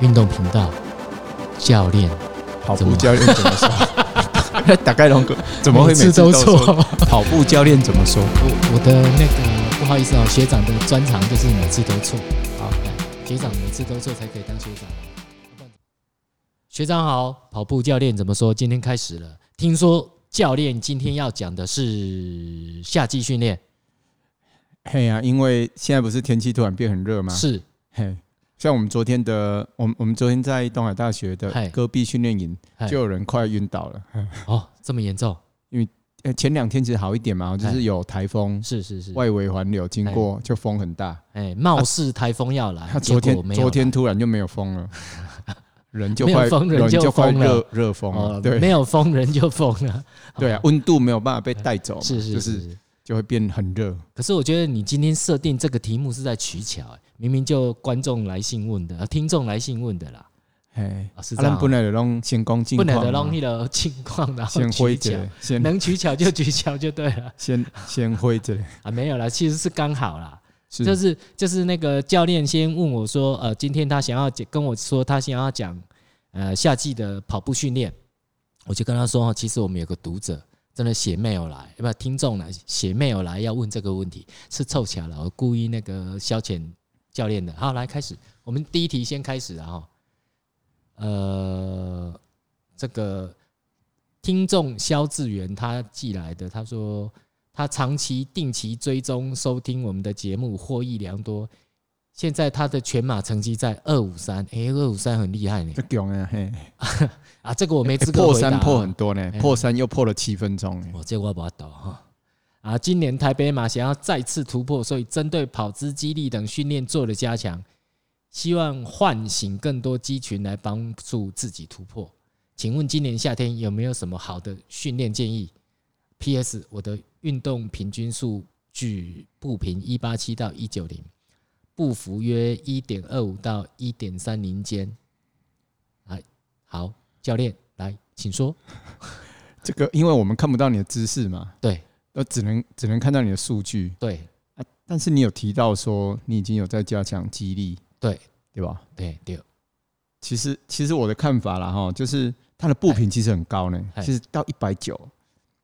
运动频道教练，跑步教练怎么说？打开龙哥怎么会每次都错？跑步教练怎么说？我我的那个不好意思哦，学长的专长就是每次都错。好，来，学长每次都错才可以当学长。学长好，跑步教练怎么说？今天开始了。听说教练今天要讲的是夏季训练。嘿呀，因为现在不是天气突然变很热吗？是，嘿，像我们昨天的，我们我们昨天在东海大学的戈壁训练营，就有人快晕倒了。哦，这么严重？因为前两天其实好一点嘛，就是有台风，是是是，外围环流经过，就风很大。哎，貌似台风要来，昨天昨天突然就没有风了，人就快人就快热热风了，对，没有风人就疯了，对啊，温度没有办法被带走，是是是。就会变很热。可是我觉得你今天设定这个题目是在取巧，明明就观众来信问的，听众来信问的啦。哎，是这样。不能弄先攻近况，不能弄那个近况，然后取巧，能取巧就取巧就对了。先先会这里啊，没有啦，其实是刚好啦。就是就是那个教练先问我说，呃，今天他想要跟我说，他想要讲呃夏季的跑步训练，我就跟他说，其实我们有个读者。真的写 mail 来，要不听众来写 mail 来要问这个问题，是凑巧了，我故意那个消遣教练的。好，来开始，我们第一题先开始啊哈。呃，这个听众肖志源他寄来的，他说他长期定期追踪收听我们的节目，获益良多。现在他的全马成绩在二五三，哎，二五三很厉害呢。这强啊，嘿 啊，这个我没资格破三破很多呢，破三又破了七分钟。我这个我不懂哈。啊，今年台北马想要再次突破，所以针对跑姿、肌力等训练做了加强，希望唤醒更多肌群来帮助自己突破。请问今年夏天有没有什么好的训练建议？P.S. 我的运动平均数据步频一八七到一九零。步幅约一点二五到一点三零间，来，好，教练来，请说。这个，因为我们看不到你的姿势嘛，对，那只能只能看到你的数据，对啊。但是你有提到说你已经有在加强激励，对对吧？对对。其实其实我的看法啦哈，就是它的步频其实很高呢，其实到一百九，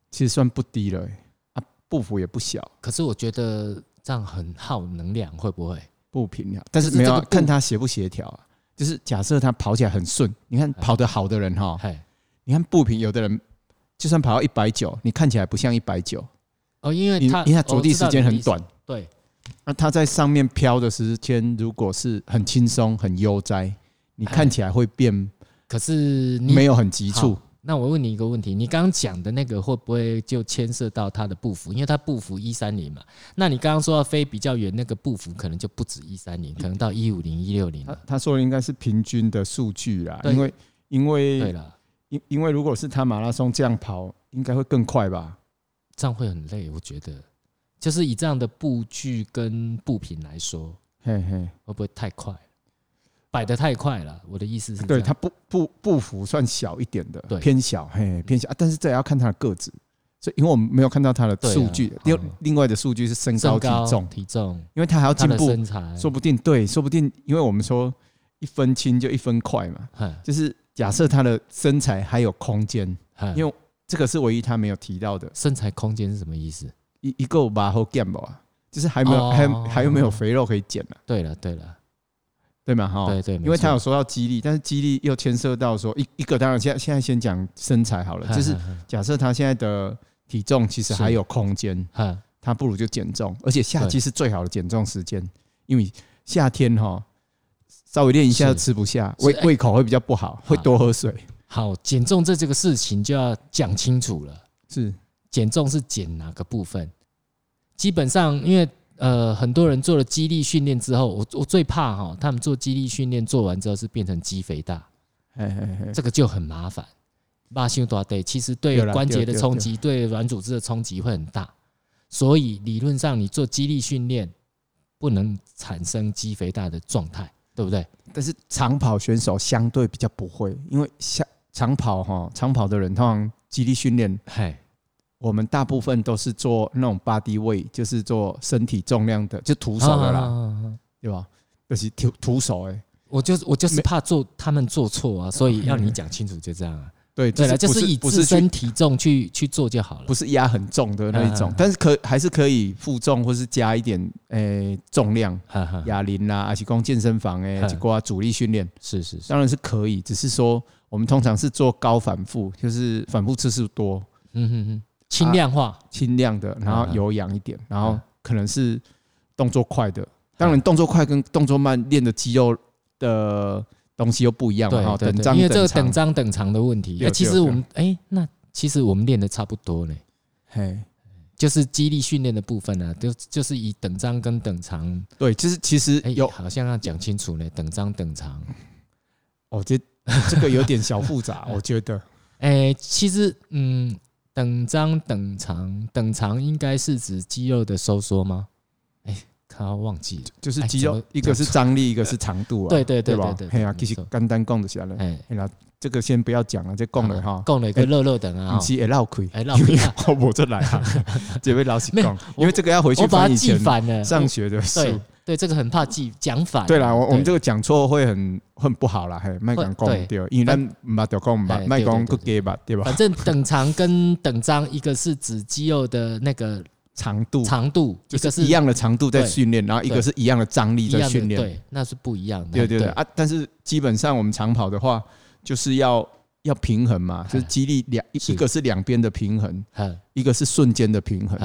其实算不低了啊，步幅也不小。可是我觉得这样很耗能量，会不会？步频啊，但是没有看他协不协调啊。就是假设他跑起来很顺，你看跑得好的人哈，你看步频，有的人就算跑到一百九，你看起来不像一百九哦，因为他因为它着地时间很短，对。那它在上面飘的时间如果是很轻松、很悠哉，你看起来会变，可是没有很急促。那我问你一个问题，你刚刚讲的那个会不会就牵涉到他的步幅？因为他步幅一三零嘛，那你刚刚说要飞比较远，那个步幅可能就不止一三零，可能到一五零、一六零。他他说的应该是平均的数据啦，因为因为因因为如果是他马拉松这样跑，应该会更快吧？这样会很累，我觉得，就是以这样的步距跟步频来说，嘿嘿，会不会太快？摆得太快了，我的意思是，对他步步步幅算小一点的，偏小，嘿，偏小。啊，但是这也要看他的个子，所以因为我们没有看到他的数据，另另外的数据是身高体重。体重，因为他还要进步，说不定对，说不定因为我们说一分轻就一分快嘛，就是假设他的身材还有空间，因为这个是唯一他没有提到的，身材空间是什么意思？一一个把后减吧，就是还没有还还有没有肥肉可以减了？对了对了。对嘛哈，对对，因为他有说到肌力，但是肌力又牵涉到说一一个，当然现在现在先讲身材好了，就是假设他现在的体重其实还有空间，他不如就减重，而且夏季是最好的减重时间，因为夏天哈稍微练一下就吃不下，胃胃口会比较不好，会多喝水。好，减重这这个事情就要讲清楚了，是减重是减哪个部分？基本上因为。呃，很多人做了肌力训练之后，我我最怕哈，他们做肌力训练做完之后是变成肌肥大，这个就很麻烦。马修多对，其实对关节的冲击，对软组织的冲击会很大，所以理论上你做肌力训练不能产生肌肥大的状态，对不对？但是长跑选手相对比较不会，因为像长跑哈，长跑的人通常肌力训练，嘿。我们大部分都是做那种 body weight，就是做身体重量的，就徒手的啦，对吧？就是徒徒手哎，我就是我就是怕做他们做错啊，所以要你讲清楚，就这样啊。对，对了，就是以自身体重去去做就好了，不是压很重的那一种，但是可还是可以负重或是加一点诶重量，哑铃啦，还是讲健身房诶，去挂主力训练，是是，当然是可以，只是说我们通常是做高反复，就是反复次数多，嗯哼哼，轻量化，轻量的，然后有氧一点，然后可能是动作快的，当然动作快跟动作慢练的肌肉的。东西又不一样嘛，对对对，因为这个等张等长的问题。其实我们哎，那其实我们练的差不多嘞，嘿，就是肌力训练的部分呢，就就是以等张跟等长。对，就是其实有好像要讲清楚呢，等张等长。哦，这 这个有点小复杂，我觉得。哎，其实嗯，等张等长，等长应该是指肌肉的收缩吗？哎他忘记了，就是肌肉，一个是张力，一个是长度啊。对对对对对，哎呀，其实简单讲就下来。哎，那这个先不要讲了，这讲了哈，讲了一个热热等啊。不是会绕亏，会绕亏。我这来啊，这位老师讲，因为这个要回去翻以前上学的书。对，这个很怕记讲反。对啦，我我们这个讲错会很很不好啦，嘿，麦讲讲对，因为咱唔捌就讲唔捌，麦讲个给吧，对吧？反正等长跟等张，一个是指肌肉的那个。长度，长度就是一样的长度在训练，然后一个是一样的张力在训练，对，那是不一样的。对对对啊，但是基本上我们长跑的话，就是要要平衡嘛，就是肌力两一个是两边的平衡，一个是瞬间的平衡。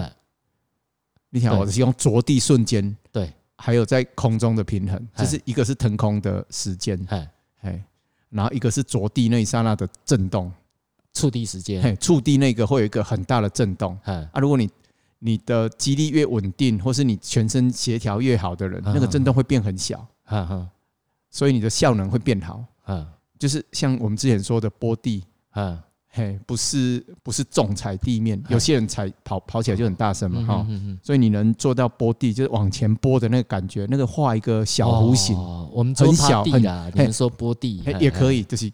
你想，我是用着地瞬间，对，还有在空中的平衡，就是一个是腾空的时间，哎，然后一个是着地那一刹那的震动，触地时间，触地那个会有一个很大的震动，啊，如果你你的肌力越稳定，或是你全身协调越好的人，那个震动会变很小，哈哈所以你的效能会变好，就是像我们之前说的波地，嘿，不是不是重踩地面，有些人踩跑跑起来就很大声嘛，哈，所以你能做到拨地，就是往前拨的那个感觉，那个画一个小弧形，我们很小很，你们说拨地也可以，就是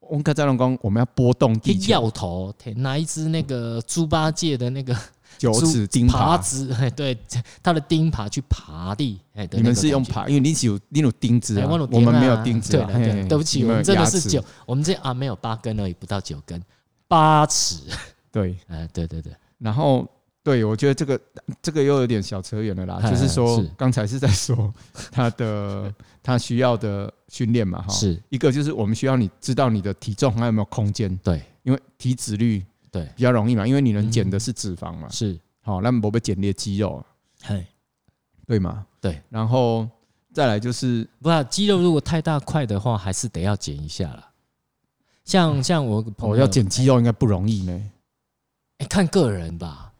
我们看赵龙光，我们要拨动地球，掉头拿一只那个猪八戒的那个。九齿钉耙子，哎，对，他的钉耙去爬地，哎，你们是用耙，因为你有你有钉子啊，我们没有钉子，对，对不起，我们真的是九，我们这啊没有八根而已，不到九根，八尺，对，哎，对对对，然后对我觉得这个这个又有点小扯远了啦，就是说刚才是在说他的 他需要的训练嘛，哈，是。一个就是我们需要你知道你的体重还有没有空间，对，因为体脂率。对，比较容易嘛，因为你能减的是脂肪嘛，是。好，那么不被减裂肌肉，嘿，对吗，对，然后再来就是，不是肌肉如果太大块的话，还是得要减一下啦。像像我朋友要减肌肉应该不容易呢，哎，看个人吧。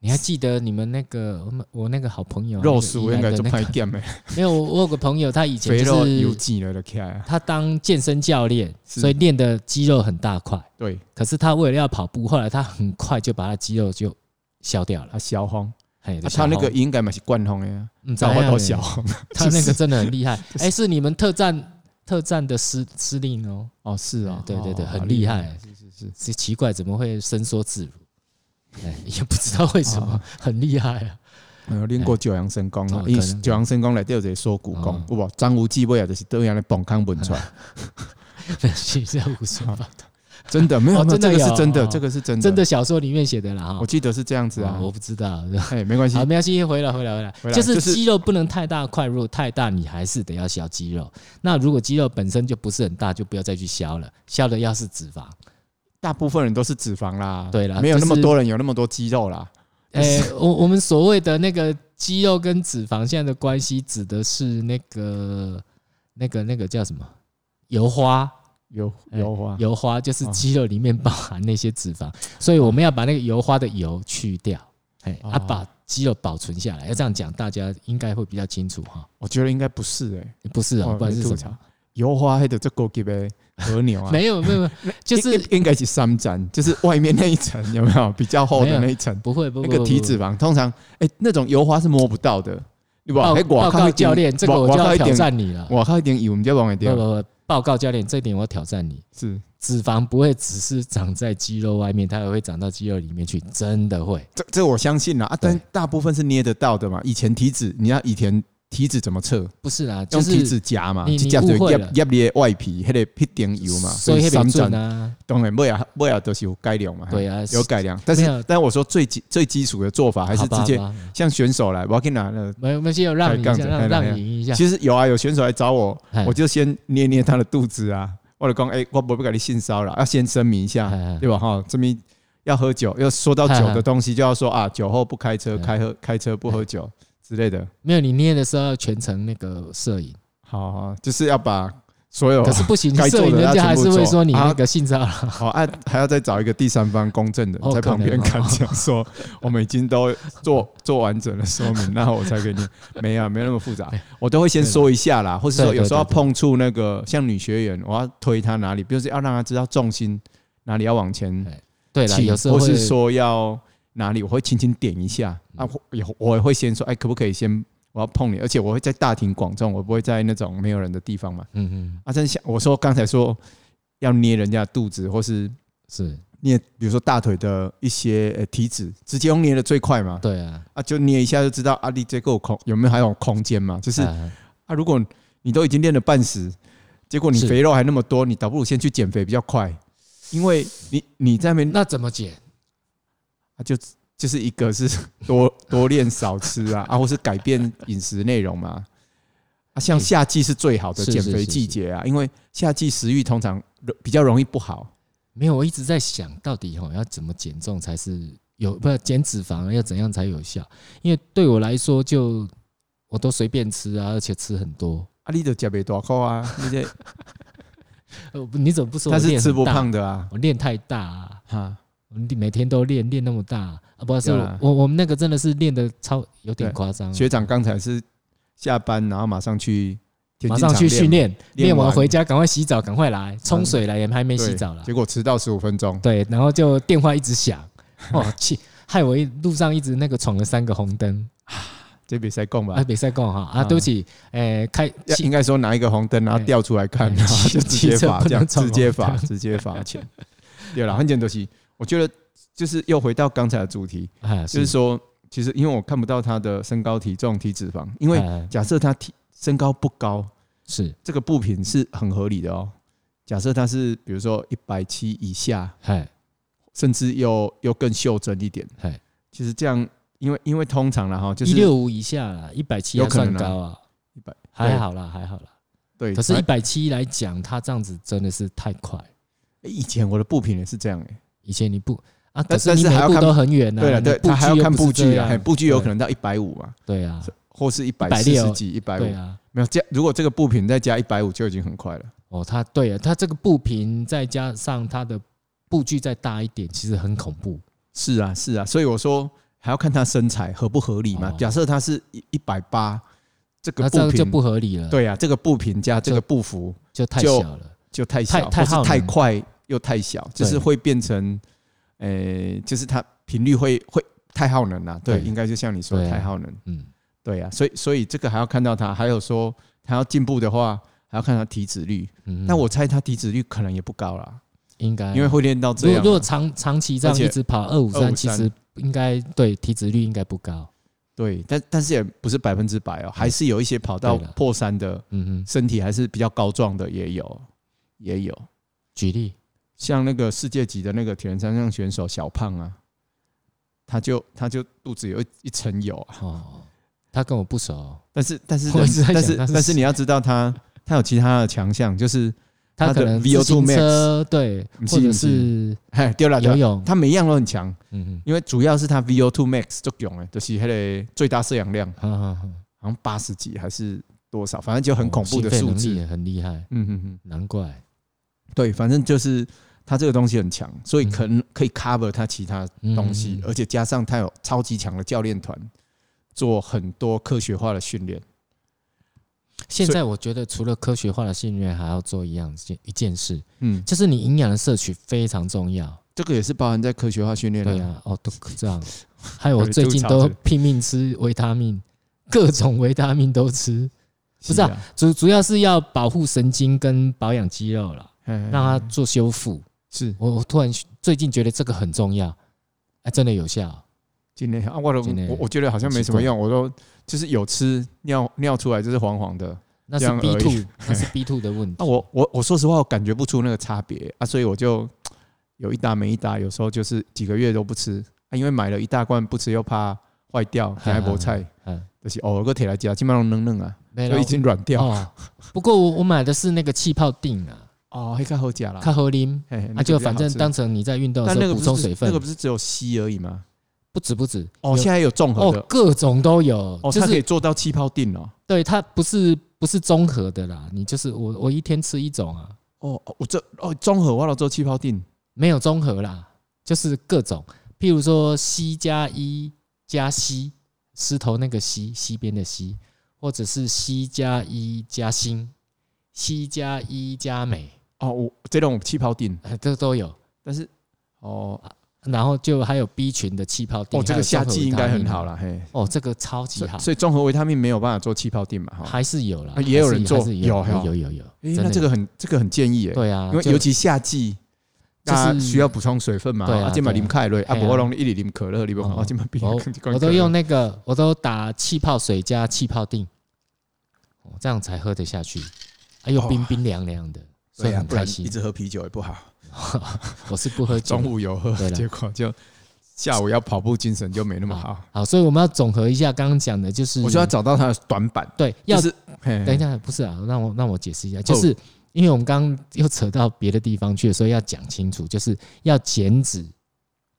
你还记得你们那个我们我那个好朋友肉叔应该就拍点没？没有，我有个朋友，他以前就是有肌了的，他当健身教练，所以练的肌肉很大块。对，可是他为了要跑步，后来他很快就把他肌肉就消掉了，他消荒。哎，他那个应该嘛是贯通的呀，你知道多小？他那个真的很厉害。哎，是你们特战特战的司司令哦。哦，是啊，对对对，很厉害。是是是，是奇怪，怎么会伸缩自如？哎，也不知道为什么很厉害啊！有练过九阳神功啊，因为九阳神功来都有这锁骨功，不，张无忌不也，就是都让你蹦康蹦出来，是这样胡说八道，真的没有，这个是真的，这个是真的，真的小说里面写的啦。我记得是这样子啊，我不知道。哎，没关系，没关系，回来，回来，回来，就是肌肉不能太大块，如果太大，你还是得要消肌肉。那如果肌肉本身就不是很大，就不要再去削了，削的要是脂肪。大部分人都是脂肪啦，对啦，没有那么多人有那么多肌肉啦。诶，我我们所谓的那个肌肉跟脂肪现在的关系，指的是那个那个那个叫什么油花油油花油花，就是肌肉里面包含那些脂肪，所以我们要把那个油花的油去掉，哎，啊，把肌肉保存下来。要这样讲，大家应该会比较清楚哈。我觉得应该不是哎，不是啊，不然是什么？油花还得这高级呗和牛啊？没 有没有，就是应该是三层，就是外面那一层有没有比较厚的那一层？不会不会，那个体脂肪通常哎，那种油花是摸不到的。报报告教练，这个我就要挑战你了。我靠一点油，我们就往外掉。不不不，报告教练，这点我挑战你。是脂肪不会只是长在肌肉外面，它也会长到肌肉里面去，真的会。这这我相信了啊，但大部分是捏得到的嘛。以前体脂，你要以前。体脂怎么测？不是啊，用体脂夹嘛，你误会了。压压外皮，还得一点油嘛，所以三转啊。当然，不要不要都是有改良嘛。对啊，有改良。但是，但我说最基最基础的做法还是直接像选手来，我要给你拿了。没有没有，让你让让你赢一下。其实有啊，有选手来找我，我就先捏捏他的肚子啊。或者讲，哎，我不不给你性骚扰，要先声明一下，对吧？哈，这边要喝酒，要说到酒的东西，就要说啊，酒后不开车，开喝开车不喝酒。之类的，没有，你捏的时候要全程那个摄影，好，好，就是要把所有，可是不行，摄影人家还是会说你那个性骚扰，好，还还要再找一个第三方公证的在旁边看，讲说我们已经都做做完整的说明，然后我才给你，没有，没有那么复杂，我都会先说一下啦，或是说有时候要碰触那个像女学员，我要推她哪里，比如说要让她知道重心哪里要往前，对了，有时候或是说要。哪里我会轻轻点一下啊，我我会先说，哎，可不可以先我要碰你，而且我会在大庭广众，我不会在那种没有人的地方嘛。嗯嗯。啊，真想我说刚才说要捏人家肚子，或是是捏，比如说大腿的一些呃体脂，直接用捏的最快嘛。对啊。啊，就捏一下就知道啊，你这个空有没有还有空间嘛？就是啊，如果你都已经练了半死，结果你肥肉还那么多，你倒不如先去减肥比较快，因为你你在那边那怎么减？啊，就就是一个是 多多练少吃啊，啊，或是改变饮食内容嘛。啊，像夏季是最好的减肥季节啊，因为夏季食欲通常比较容易不好。没有，我一直在想到底哈要怎么减重才是有，不是减脂肪要怎样才有效？因为对我来说，就我都随便吃啊，而且吃很多。啊，你都减肥多高啊？你这，你怎么不说？他是吃不胖的啊，我练太大啊。哈。你每天都练练那么大啊？不是我我们那个真的是练的超有点夸张。学长刚才是下班然后马上去马上去训练，练完回家赶快洗澡，赶快来冲水来，也还没洗澡了。结果迟到十五分钟。对，然后就电话一直响，哦气，害我一路上一直那个闯了三个红灯。这比赛共吧？啊，比赛共哈啊，对不起，诶，开应该说拿一个红灯，然后调出来看，然后就直接罚，这样直接罚，直接罚钱。对了，很简单，是。我觉得就是又回到刚才的主题，就是说，其实因为我看不到他的身高、体重、体脂肪，因为假设他体身高不高，是。这个步频是很合理的哦。假设他是比如说一百七以下，甚至又又更袖珍一点，其实这样，因为因为通常了哈，就是一六五以下了，一百七有可能高啊，一百还好啦，还好啦。对，可是，一百七来讲，他这样子真的是太快。以前我的步频也是这样诶。以前你不啊，但是还要看都很远呢。对了，对，他还要看布局啊，布局有可能到一百五嘛。对啊，或是一百四十几、一百五啊。没有加，如果这个步频再加一百五，就已经很快了。哦，他对啊，他这个步频再加上他的步距再大一点，其实很恐怖。是啊，是啊，所以我说还要看他身材合不合理嘛。假设他是一一百八，这个步频就不合理了。对啊，这个步频加这个步幅就太小了，就太小，太太快。又太小，就是会变成，诶，就是它频率会会太耗能了。对，应该就像你说的太耗能。嗯，对呀，所以所以这个还要看到它，还有说它要进步的话，还要看它体脂率。那我猜它体脂率可能也不高了，应该因为会练到这样。如果长长期这样一直跑二五三，其实应该对体脂率应该不高。对，但但是也不是百分之百哦，还是有一些跑到破三的，嗯哼，身体还是比较高壮的也有，也有。举例。像那个世界级的那个铁人三项选手小胖啊，他就他就肚子有一一层油啊。哦，他跟我不熟，但是但 是但是但是你要知道他他有其他的强项，就是他可能 VO2 max 对，或者是哎丢了游泳，他每一样都很强。嗯嗯，因为主要是他 VO2 max 作用哎，就是那个最大摄氧量，好像八十几还是多少，反正就很恐怖的数字，很厉害。嗯嗯嗯，难怪。对，反正就是。他这个东西很强，所以可能可以 cover 它其他东西，而且加上它有超级强的教练团，做很多科学化的训练。现在我觉得除了科学化的训练，还要做一样一件事，嗯，就是你营养的摄取非常重要。这个也是包含在科学化训练里。对啊，哦，都 这样。还有我最近都拼命吃维他命，各种维他命都吃。不是啊，主主要是要保护神经跟保养肌肉了，让它做修复。是。我我突然最近觉得这个很重要，哎，真的有效，今天啊，我都我我觉得好像没什么用，我都就是有吃尿尿出来就是黄黄的，那是 B two，那是 B two 的问题。那我我我说实话，我感觉不出那个差别啊，所以我就有一打没一打，有时候就是几个月都不吃啊，因为买了一大罐不吃又怕坏掉，还菠菜，嗯，就是偶尔个铁来加，基本上嫩嫩啊，都已经软掉。不过我我买的是那个气泡錠啊。哦，还较好吃啦，较好啉，那就反正当成你在运动的时候补充水分。那个不是只有吸而已吗？不止不止哦，现在有综合的，各种都有。哦，它可以做到气泡定哦。对，它不是不是综合的啦，你就是我我一天吃一种啊。哦，我这哦综合我要做气泡定，没有综合啦，就是各种，譬如说硒加一加硒，石头那个硒，西边的硒，或者是硒加一加锌，硒加一加镁。哦，我这种气泡錠，这都有，但是哦，然后就还有 B 群的气泡錠，哦，这个夏季应该很好了，嘿，哦，这个超级好，所以综合维他命没有办法做气泡錠嘛，哈，还是有了，也有人做，有。有有有有，那这个很这个很建议，哎，对啊，因为尤其夏季，就是需要补充水分嘛，对啊，今晚啉凯瑞，啊，不过容易一直啉可乐，你不好，今晚冰我都用那个，我都打气泡水加气泡锭，哦，这样才喝得下去，还有冰冰凉凉的。所以很开心，一直喝啤酒也不好。我是不喝酒，中午有喝，结果就下午要跑步，精神就没那么好。好，所以我们要总和一下刚刚讲的，就是我就要找到它的短板。对，要是等一下，不是啊，让我让我解释一下，就是因为我们刚刚又扯到别的地方去了，所以要讲清楚，就是要减脂。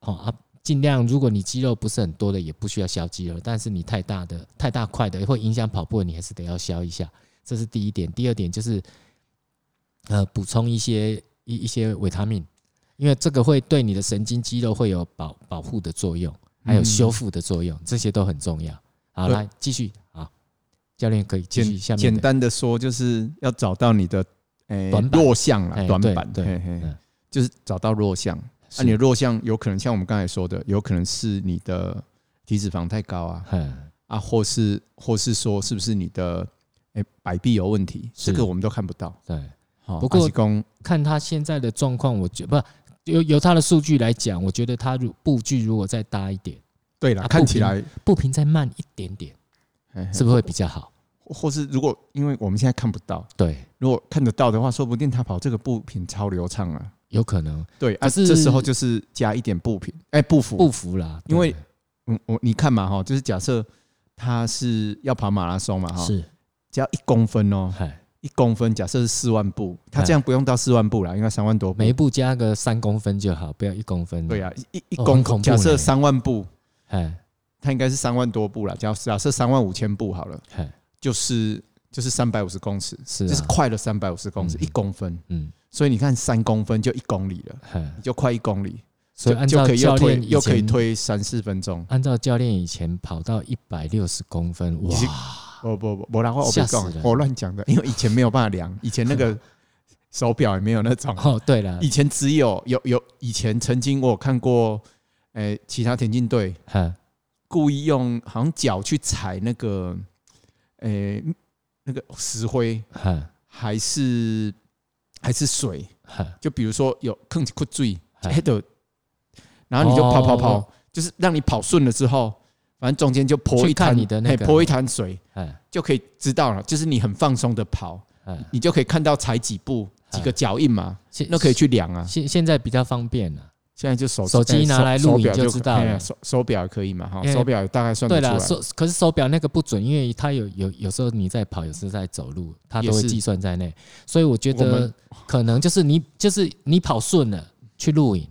好啊，尽量如果你肌肉不是很多的，也不需要消肌肉，但是你太大的、太大块的会影响跑步，你还是得要消一下。这是第一点。第二点就是。呃，补充一些一一些维他命，因为这个会对你的神经肌肉会有保保护的作用，还有修复的作用，这些都很重要。好，来继续啊，教练可以继续下面。简单的说，就是要找到你的诶弱项啊，短板，对，就是找到弱项。那你的弱项有可能像我们刚才说的，有可能是你的体脂肪太高啊，啊，或是或是说是不是你的诶摆臂有问题？这个我们都看不到，对。不过，看他现在的状况，我觉不由由他的数据来讲，我觉得他如步距如果再大一点，对了，看起来步频再慢一点点，是不是会比较好？或是如果因为我们现在看不到，对，如果看得到的话，说不定他跑这个步频超流畅啊，有可能。对，啊，这时候就是加一点步频，哎，步幅步幅啦，因为嗯，我你看嘛哈，就是假设他是要跑马拉松嘛哈，是只要一公分哦。一公分，假设是四万步，他这样不用到四万步了，应该三万多步。每一步加个三公分就好，不要一公分。对呀，一一公分，假设三万步，哎，他应该是三万多步了。假假设三万五千步好了，就是就是三百五十公尺，是就是快了三百五十公尺，一公分。嗯，所以你看三公分就一公里了，就快一公里，所以按照教练又可以推三四分钟。按照教练以前跑到一百六十公分，哇！不不不，我然后我我乱讲的，因为以前没有办法量，以前那个 手表也没有那种。哦，对了，以前只有有有，以前曾经我有看过，诶，其他田径队，故意用好像脚去踩那个，诶，那个石灰，还是还是水，就比如说有坑起窟水，然后你就跑跑跑，就是让你跑顺了之后。反正中间就泼一滩，泼一滩水，就可以知道了。就是你很放松的跑，你就可以看到踩几步，几个脚印嘛，那可以去量啊。现现在比较方便了，现在就手手机拿来录影就知道了。手手表可以嘛？哈，手表大概算。对了，手可是手表那个不准，因为它有有有时候你在跑，有时候在走路，它都会计算在内。所以我觉得可能就是你就是你跑顺了去录影，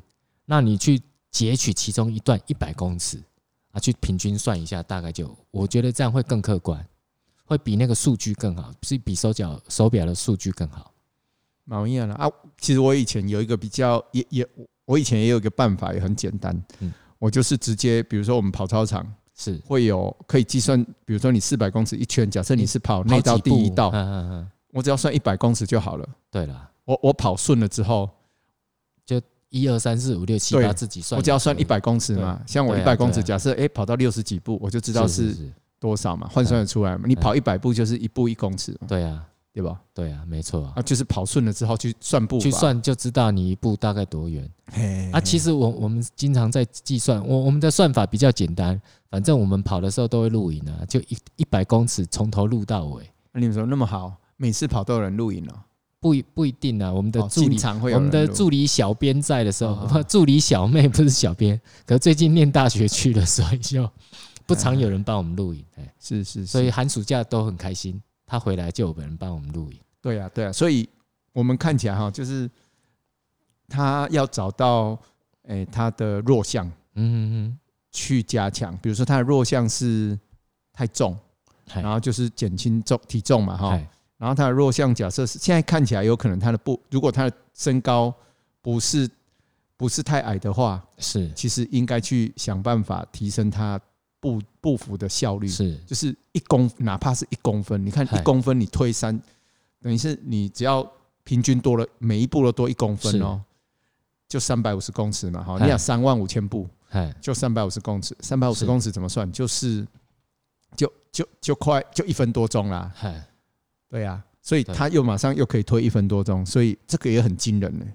那你去截取其中一段一百公尺。啊，去平均算一下，大概就我觉得这样会更客观，会比那个数据更好，是比手表手表的数据更好。毛一样的啊，其实我以前有一个比较也也，我以前也有一个办法，也很简单。嗯，我就是直接，比如说我们跑操场是会有可以计算，比如说你四百公尺一圈，假设你是跑内道第一道，我只要算一百公尺就好了。对了，我我跑顺了之后就。一二三四五六七八，自己算。我只要算一百公尺嘛，像我一百公尺，假设哎跑到六十几步，我就知道是多少嘛，换算得出来嘛。你跑一百步就是一步一公尺嘛。对啊，对吧？对啊，没错啊，就是跑顺了之后去算步，去算就知道你一步大概多远。啊，其实我我们经常在计算，我我们的算法比较简单，反正我们跑的时候都会录影啊，就一一百公尺从头录到尾。你们说那么好，每次跑都有人录影了？不不一定啊，我们的助理，我们的助理小编在的时候，助理小妹不是小编，可是最近念大学去了，所以就不常有人帮我们录影。哎，是是，所以寒暑假都很开心。他回来就有人帮我们录影。对啊，对啊，所以我们看起来哈，就是他要找到诶他的弱项，嗯嗯，去加强。比如说他的弱项是太重，然后就是减轻重体重嘛哈。然后他的弱项假设是现在看起来有可能他的步，如果他的身高不是不是太矮的话，是。其实应该去想办法提升他。步步幅的效率。是，就是一公，哪怕是一公分，你看一公分，你推三，等于是你只要平均多了每一步都多一公分哦，就三百五十公尺嘛，好，你想三万五千步，就三百五十公尺，三百五十公尺怎么算？就是就就就快就一分多钟啦，对呀，所以他又马上又可以推一分多钟，所以这个也很惊人呢，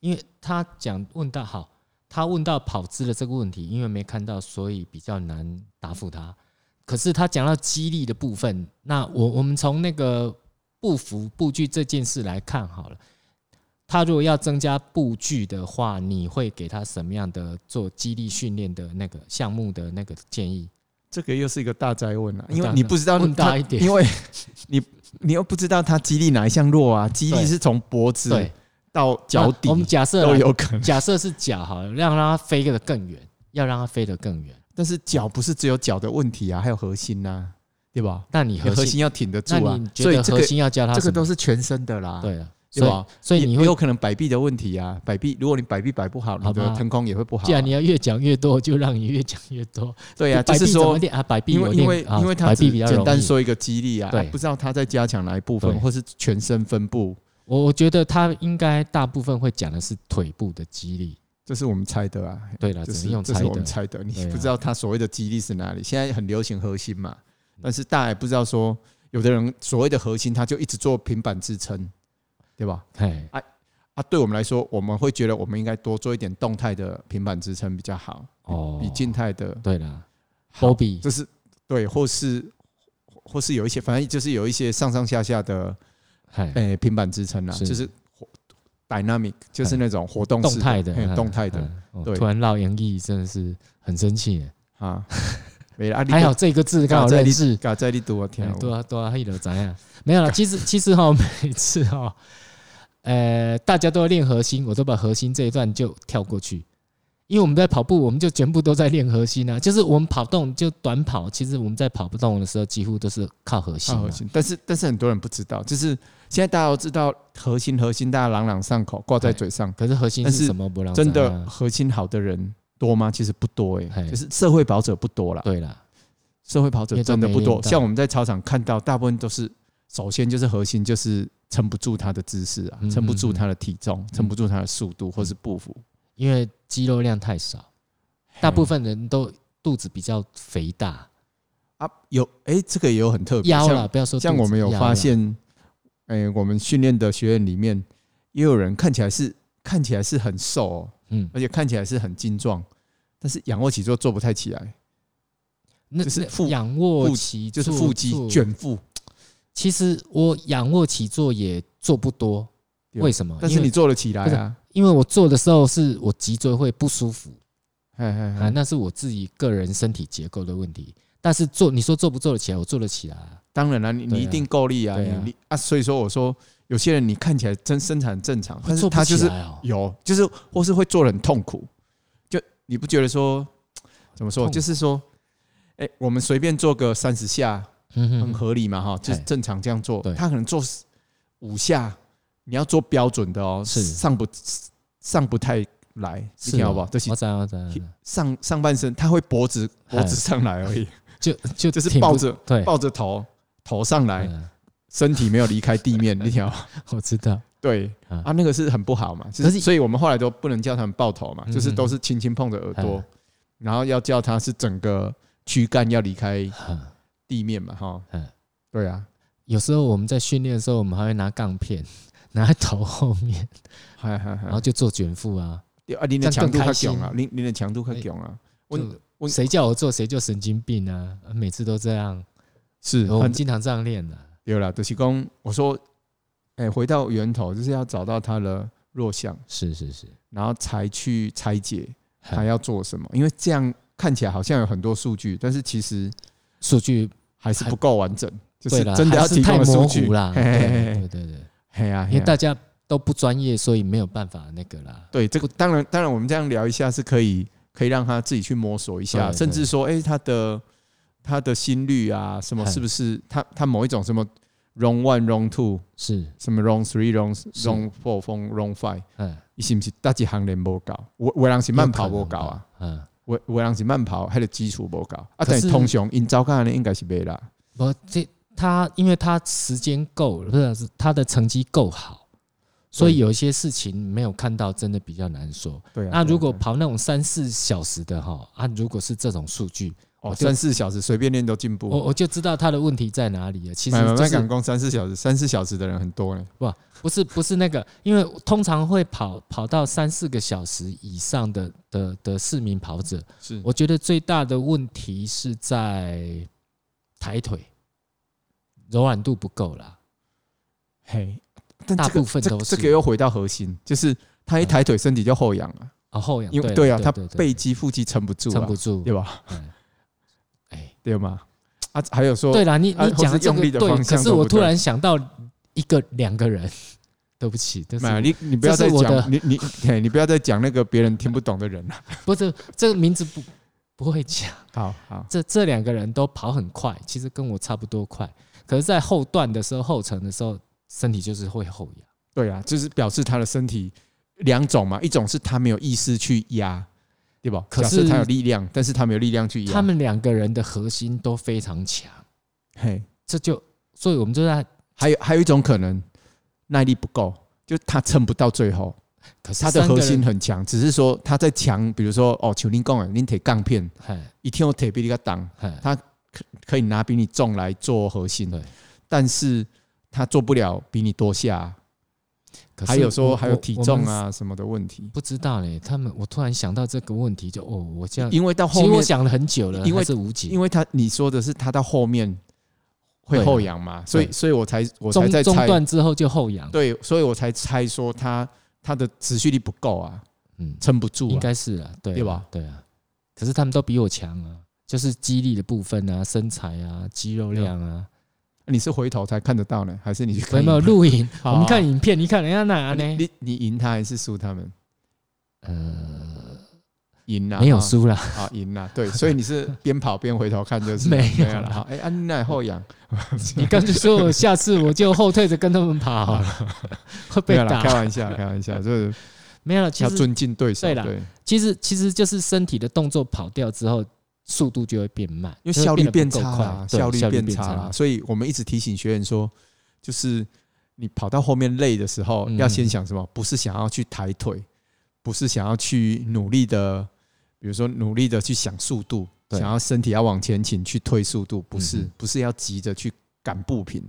因为他讲问到好。他问到跑姿的这个问题，因为没看到，所以比较难答复他。可是他讲到激励的部分，那我我们从那个步幅步距这件事来看好了。他如果要增加步距的话，你会给他什么样的做激励训练的那个项目的那个建议？这个又是一个大哉问啊，因为你不知道问大一点，因为你你又不知道它肌力哪一项弱啊？肌力是从脖子。到脚底，我们假设都有可能。假设是脚好了，让让它飞得更远，要让它飞得更远。但是脚不是只有脚的问题啊，还有核心呐，对吧？那你核心要挺得住啊。所以核心要教它，这个都是全身的啦。对啊，对吧？所以你会有可能摆臂的问题啊，摆臂，如果你摆臂摆不好，你的腾空也会不好。既然你要越讲越多，就让你越讲越多。对呀，就是说啊，摆臂因为因为因为他简单说一个肌力啊，不知道他在加强哪一部分，或是全身分布。我我觉得他应该大部分会讲的是腿部的肌力，这是我们猜的啊。对了，这是用猜的，这是我们猜的。你不知道他所谓的肌力是哪里？现在很流行核心嘛，但是大家也不知道说，有的人所谓的核心，他就一直做平板支撑，对吧？哎，啊，对我们来说，我们会觉得我们应该多做一点动态的平板支撑比较好，哦，比静态的。对了，波比就是对，或是或是有一些，反正就是有一些上上下下的。哎，平板支撑啦，就是 dynamic，就是那种活动动态的，动态的。对，突然绕演绎真的是很生气 啊！没了，还好这个字刚好认识，刚在你读啊，天啊，多啊多啊，黑的怎样？没有了，其实其实哈，每次哈，呃，大家都要练核心，我都把核心这一段就跳过去。因为我们在跑步，我们就全部都在练核心啊。就是我们跑动就短跑，其实我们在跑不动的时候，几乎都是靠核心。核心，但是但是很多人不知道，就是现在大家都知道核心核心，大家朗朗上口，挂在嘴上。可是核心是什么？不真的核心好的人多吗？其实不多哎，就是社会跑者不多了。对了，社会跑者真的不多。像我们在操场看到，大部分都是首先就是核心，就是撑不住他的姿势啊，撑不住他的体重，撑不住他的速度或是步幅。因为肌肉量太少，大部分人都肚子比较肥大啊。有哎，这个也有很特别，腰了不要说。像我们有发现，哎，我们训练的学员里面也有人看起来是看起来是很瘦哦，嗯，而且看起来是很精壮，但是仰卧起坐做不太起来。那是仰卧起就是腹肌卷腹。其实我仰卧起坐也做不多，为什么？但是你做得起来啊。因为我做的时候是我脊椎会不舒服，啊，那是我自己个人身体结构的问题。但是做你说做不做得起来，我做得起来。当然了，你你一定够力啊，你啊，所以说我说有些人你看起来真身材正常，但是他就是有，就是或是会做得很痛苦。就你不觉得说怎么说？就是说，哎，我们随便做个三十下，很合理嘛，哈，就是正常这样做。他可能做五下。你要做标准的哦，是。上不上不太来，你听好不好？就是上上半身他会脖子脖子上来而已，就就就是抱着抱着头头上来，身体没有离开地面，你听好？我知道，对。啊，那个是很不好嘛，就是所以我们后来都不能叫他们抱头嘛，就是都是轻轻碰着耳朵，然后要叫他是整个躯干要离开地面嘛，哈，嗯对啊。有时候我们在训练的时候，我们还会拿杠片 拿在头后面，然后就做卷腹啊。啊，你的强度太强了，你你的强度太强了。我我谁叫我做谁就神经病啊！每次都这样，是我们经常这样练的。有了德西公，我说，哎，回到源头就是要找到他的弱项，是是是，然后才去拆解他要做什么。因为这样看起来好像有很多数据，但是其实数据还是不够完整，就是真的要提供数据。啦。对对对对，嘿呀，因为大家。都不专业，所以没有办法那个啦。对，这个当然，当然，我们这样聊一下是可以，可以让他自己去摸索一下，甚至说，哎，他的他的心率啊，什么是不是他他某一种什么 round one round two 是。什么 round three round round four round five，嗯，你是不是大几行连不高？我我让是慢跑不高啊，嗯，我我让是慢跑，还有基础不高啊。但通常因招干的应该是没啦。不，这他因为他时间够，不是他的成绩够好。所以有一些事情没有看到，真的比较难说。对啊。那如果跑那种三四小时的哈，啊，如果是这种数据，哦，三四小时随便练都进步。我我就知道他的问题在哪里了。其实在赶工三四小时，三四小时的人很多呢。不，不是不是那个，因为通常会跑跑到三四个小时以上的的的市民跑者，是我觉得最大的问题是在抬腿柔软度不够啦。嘿。但大部分都是这个又回到核心，就是他一抬腿，身体就后仰了啊，后仰，因为对啊，他背肌、腹肌撑不住，撑不住，对吧？哎，对吗？啊，还有说，对了，你你讲这个对，可是我突然想到一个两个人，对不起，你你不要再讲，你你你不要再讲那个别人听不懂的人了。不是这个名字不不会讲，好好，这这两个人都跑很快，其实跟我差不多快，可是，在后段的时候，后程的时候。身体就是会后仰，对啊，就是表示他的身体两种嘛，一种是他没有意识去压，对吧？可是他有力量，但是他没有力量去压。他们两个人的核心都非常强，嘿，这就所以我们就在还有还有一种可能耐力不够，就他撑不到最后。可是他的核心很强，只是说他在强，比如说哦，求你讲的，你铁杠片，一天我铁比你个挡，他可可以拿比你重来做核心，对，但是。他做不了比你多下，还有说还有体重啊什么的问题，不知道嘞。他们我突然想到这个问题，就哦，我这样，因为到后面其实我想了很久了，因为是无解，因为他你说的是他到后面会后仰嘛，所以所以我才我才在猜中断之后就后仰，对，所以我才猜说他他的持续力不够啊，嗯，撑不住，应该是啊，对对吧？对啊，可是他们都比我强啊，就是肌力的部分啊，身材啊，肌肉量啊。你是回头才看得到呢，还是你去看？有没有录影？我们看影片，你看人家哪呢？你你赢他还是输他们？呃，赢了，没有输了啊，赢了。对，所以你是边跑边回头看，就是 没有了。好，哎，安奈后仰，你刚才说我下次我就后退着跟他们跑，会被打。开玩笑，开玩笑，就是没有了。要尊敬对手。对了，其实其实就是身体的动作跑掉之后。速度就会变慢，因为效率变差了，效率变差了，所以我们一直提醒学员说，就是你跑到后面累的时候，要先想什么？不是想要去抬腿，不是想要去努力的，比如说努力的去想速度，想要身体要往前倾去推速度，不是，不是要急着去赶步频，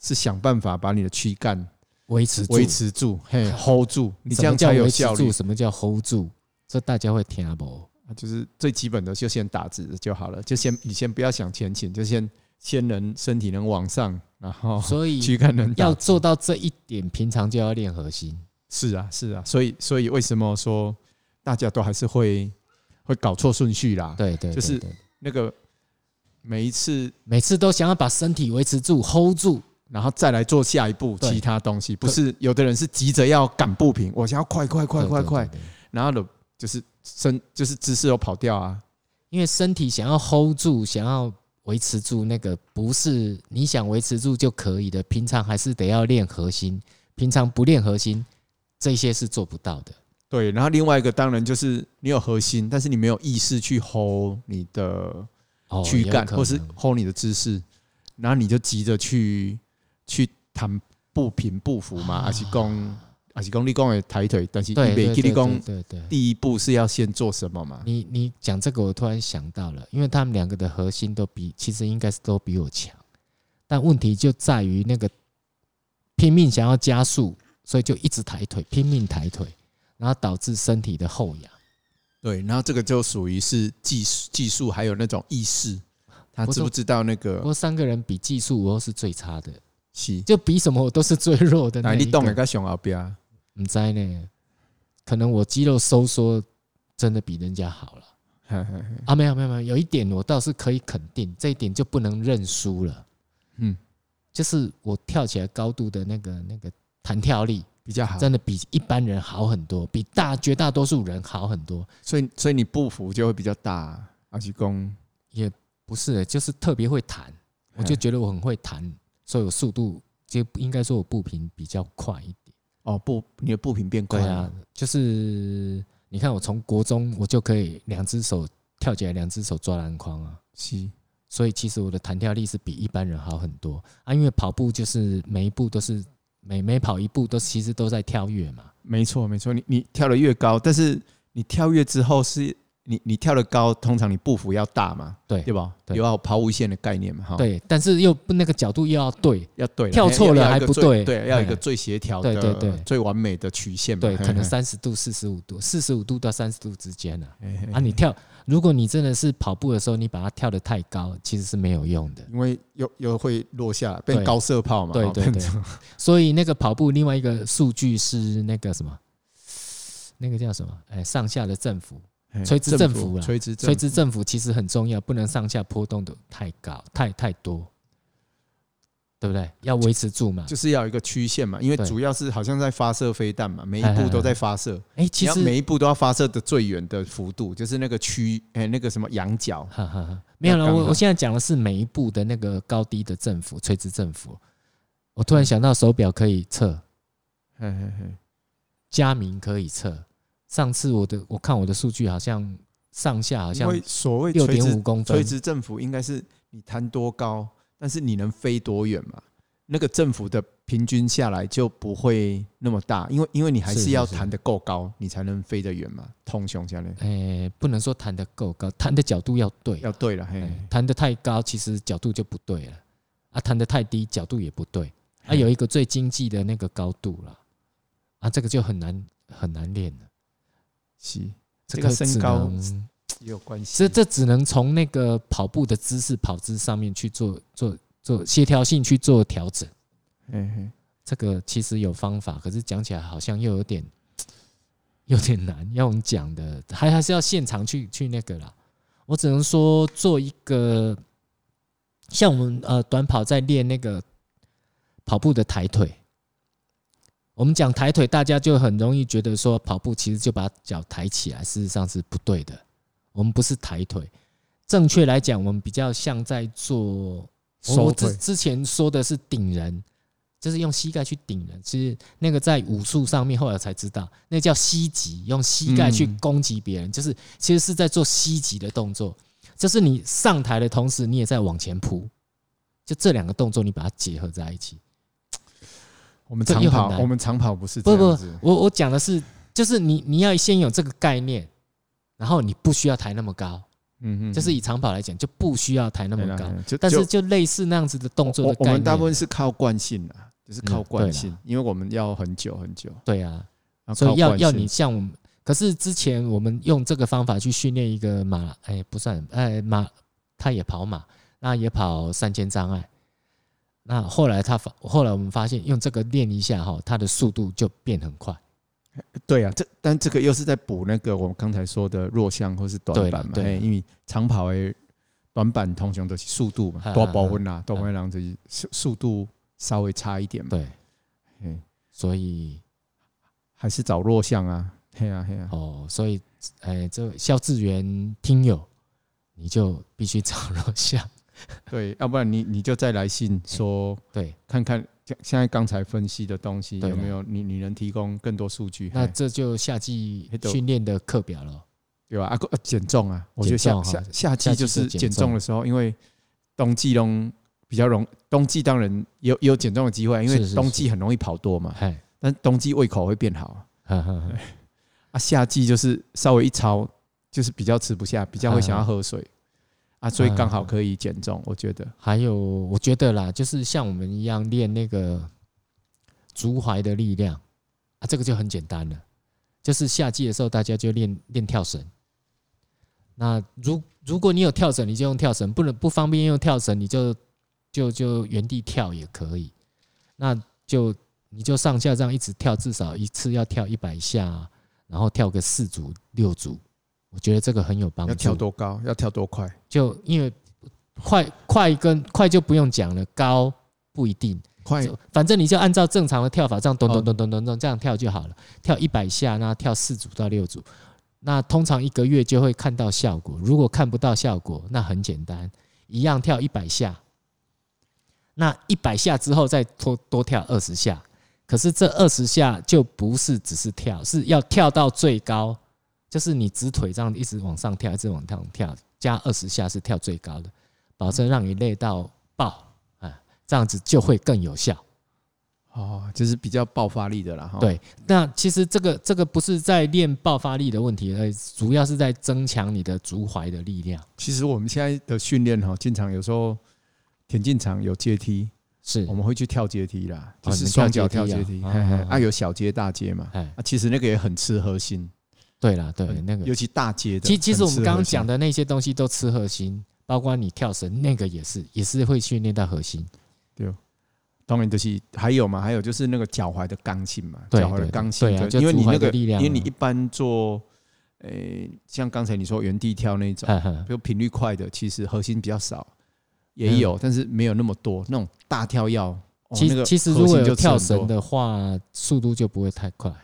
是想办法把你的躯干维持维持住，嘿，hold 住，你这样才有效率。什么叫 hold 住？这大家会听不？就是最基本的，就先打直就好了。就先你先不要想前倾，就先先能身体能往上，然后所以躯干能要做到这一点，平常就要练核心。是啊，是啊。所以所以为什么说大家都还是会会搞错顺序啦？对对，就是那个每一次每次都想要把身体维持住，hold 住，然后再来做下一步其他东西。不是有的人是急着要赶步频，我想要快快快快快，然后的就是。身就是姿势都跑掉啊，因为身体想要 hold 住，想要维持住那个，不是你想维持住就可以的。平常还是得要练核心，平常不练核心，这些是做不到的。对，然后另外一个当然就是你有核心，但是你没有意识去 hold 你的躯干，或是 hold 你的姿势，然后你就急着去去谈不平不服嘛，而是攻？还是讲你讲的抬腿，但是对对对对对，第一步是要先做什么嘛？你你讲这个，我突然想到了，因为他们两个的核心都比，其实应该是都比我强，但问题就在于那个拼命想要加速，所以就一直抬腿，拼命抬腿，然后导致身体的后仰。对，然后这个就属于是技术、技术还有那种意识，他知不知道那个？我三个人比技术，我是最差的，是就比什么我都是最弱的那。那你动那个熊后边？唔知呢，可能我肌肉收缩真的比人家好了。啊，没有没有没有，有一点我倒是可以肯定，这一点就不能认输了。嗯，就是我跳起来高度的那个那个弹跳力。比较好，真的比一般人好很多，比大绝大多数人好很多。所以，所以你步幅就会比较大。阿吉公也不是，就是特别会弹。我就觉得我很会弹，所以我速度就应该说我步频比较快一点。哦，步，你的步频变快啊？就是你看，我从国中我就可以两只手跳起来，两只手抓篮筐啊。是，所以其实我的弹跳力是比一般人好很多啊。因为跑步就是每一步都是。每每跑一步都其实都在跳跃嘛，没错没错，你你跳得越高，但是你跳跃之后是你你跳得高，通常你步幅要大嘛，对对吧？有要抛物线的概念嘛，哈，对，但是又不那个角度又要对，要对，跳错了还不对，对，要一个最协调的，对对对，最完美的曲线嘛，对，可能三十度、四十五度、四十五度到三十度之间呢，啊，你跳。如果你真的是跑步的时候，你把它跳得太高，其实是没有用的，因为又又会落下来，变高射炮嘛。对对对。所以那个跑步另外一个数据是那个什么，那个叫什么？哎，上下的振幅，垂直振幅了。垂直垂直振幅其实很重要，不能上下波动的太高，太太多。对不对？要维持住嘛，就是要一个曲线嘛，因为主要是好像在发射飞弹嘛，每一步都在发射。哎，其实每一步都要发射的最远的幅度，就是那个曲，哎，那个什么仰角。没有了，我我现在讲的是每一步的那个高低的振幅，垂直振幅。我突然想到手表可以测，佳明可以测。上次我的我看我的数据好像上下好像所谓六点五公分，垂直振幅应该是你弹多高。但是你能飞多远嘛？那个振幅的平均下来就不会那么大，因为因为你还是要弹得够高，你才能飞得远嘛。通胸教练，哎，不能说弹得够高，弹的角度要对，要对了。嘿，弹得太高，其实角度就不对了啊；弹得太低，角度也不对啊。有一个最经济的那个高度了啊，这个就很难很难练了。是，这个身高也有关系，这这只能从那个跑步的姿势、跑姿上面去做做做协调性去做调整。嗯哼，这个其实有方法，可是讲起来好像又有点有点难，要我们讲的还还是要现场去去那个啦。我只能说做一个像我们呃短跑在练那个跑步的抬腿。我们讲抬腿，大家就很容易觉得说跑步其实就把脚抬起来，事实上是不对的。我们不是抬腿，正确来讲，我们比较像在做。我之之前说的是顶人，就是用膝盖去顶人。其实那个在武术上面，后来才知道，那叫膝击，用膝盖去攻击别人，就是其实是在做膝击的动作。就是你上台的同时，你也在往前扑。就这两个动作，你把它结合在一起。我们长跑，我们长跑不是这样子。不不，我我讲的是，就是你你要先有这个概念。然后你不需要抬那么高，嗯嗯，就是以长跑来讲，就不需要抬那么高，但是就类似那样子的动作的概念。我们大部分是靠惯性的，就是靠惯性，因为我们要很久很久。对啊，所以要要你像我们，可是之前我们用这个方法去训练一个马，哎，不算，哎马，他也跑马，那也跑三千障碍，那后来他发，后来我们发现用这个练一下哈，他的速度就变很快。对啊，这但这个又是在补那个我们刚才说的弱项或是短板嘛？对，因为长跑诶短板通常都是速度嘛，多保分啦，多会让这速速度稍微差一点嘛。对，所以还是找弱项啊。嘿啊嘿啊。哦，所以哎，这肖志源听友，你就必须找 弱项。对，要不然你你就再来信说，对，看看。现在刚才分析的东西有没有你？你能提供更多数据？那这就夏季训练的课表了，对吧？啊，减重啊，我觉得夏夏夏季就是减重的时候，因为冬季中比较容，冬季当然有有减重的机会，因为冬季很容易跑多嘛。但冬季胃口会变好。啊，夏 季就是稍微一超，就是比较吃不下，比较会想要喝水。啊，所以刚好可以减重。我觉得还有，我觉得啦，就是像我们一样练那个足踝的力量啊，这个就很简单了。就是夏季的时候，大家就练练跳绳。那如如果你有跳绳，你就用跳绳；不能不方便用跳绳，你就就就原地跳也可以。那就你就上下这样一直跳，至少一次要跳一百下，然后跳个四组六组。我觉得这个很有帮助。要跳多高？要跳多快？就因为快快跟快就不用讲了，高不一定。快，反正你就按照正常的跳法，这样咚咚咚咚咚咚这样跳就好了。跳一百下，那跳四组到六组，那通常一个月就会看到效果。如果看不到效果，那很简单，一样跳一百下。那一百下之后再多多跳二十下，可是这二十下就不是只是跳，是要跳到最高。就是你直腿这样一直往上跳，一直往上跳，加二十下是跳最高的，保证让你累到爆，啊，这样子就会更有效。哦，就是比较爆发力的啦。对，那其实这个这个不是在练爆发力的问题，而主要是在增强你的足踝的力量。其实我们现在的训练哈，经常有时候田径场有阶梯，是我们会去跳阶梯啦，就是双脚跳阶梯，啊，有小阶大阶嘛，啊，其实那个也很吃核心。对啦，对那个，尤其大街的。其其实我们刚刚讲的那些东西都吃核心，包括你跳绳那个也是，也是会训练到核心。对，当然就是还有嘛，还有就是那个脚踝的刚性嘛，脚踝的刚性。对啊，因为你那个，因为你一般做，诶，像刚才你说原地跳那种，比如频率快的，其实核心比较少，也有，但是没有那么多。那种大跳要，其实其实如果有跳绳的话，速度就不会太快。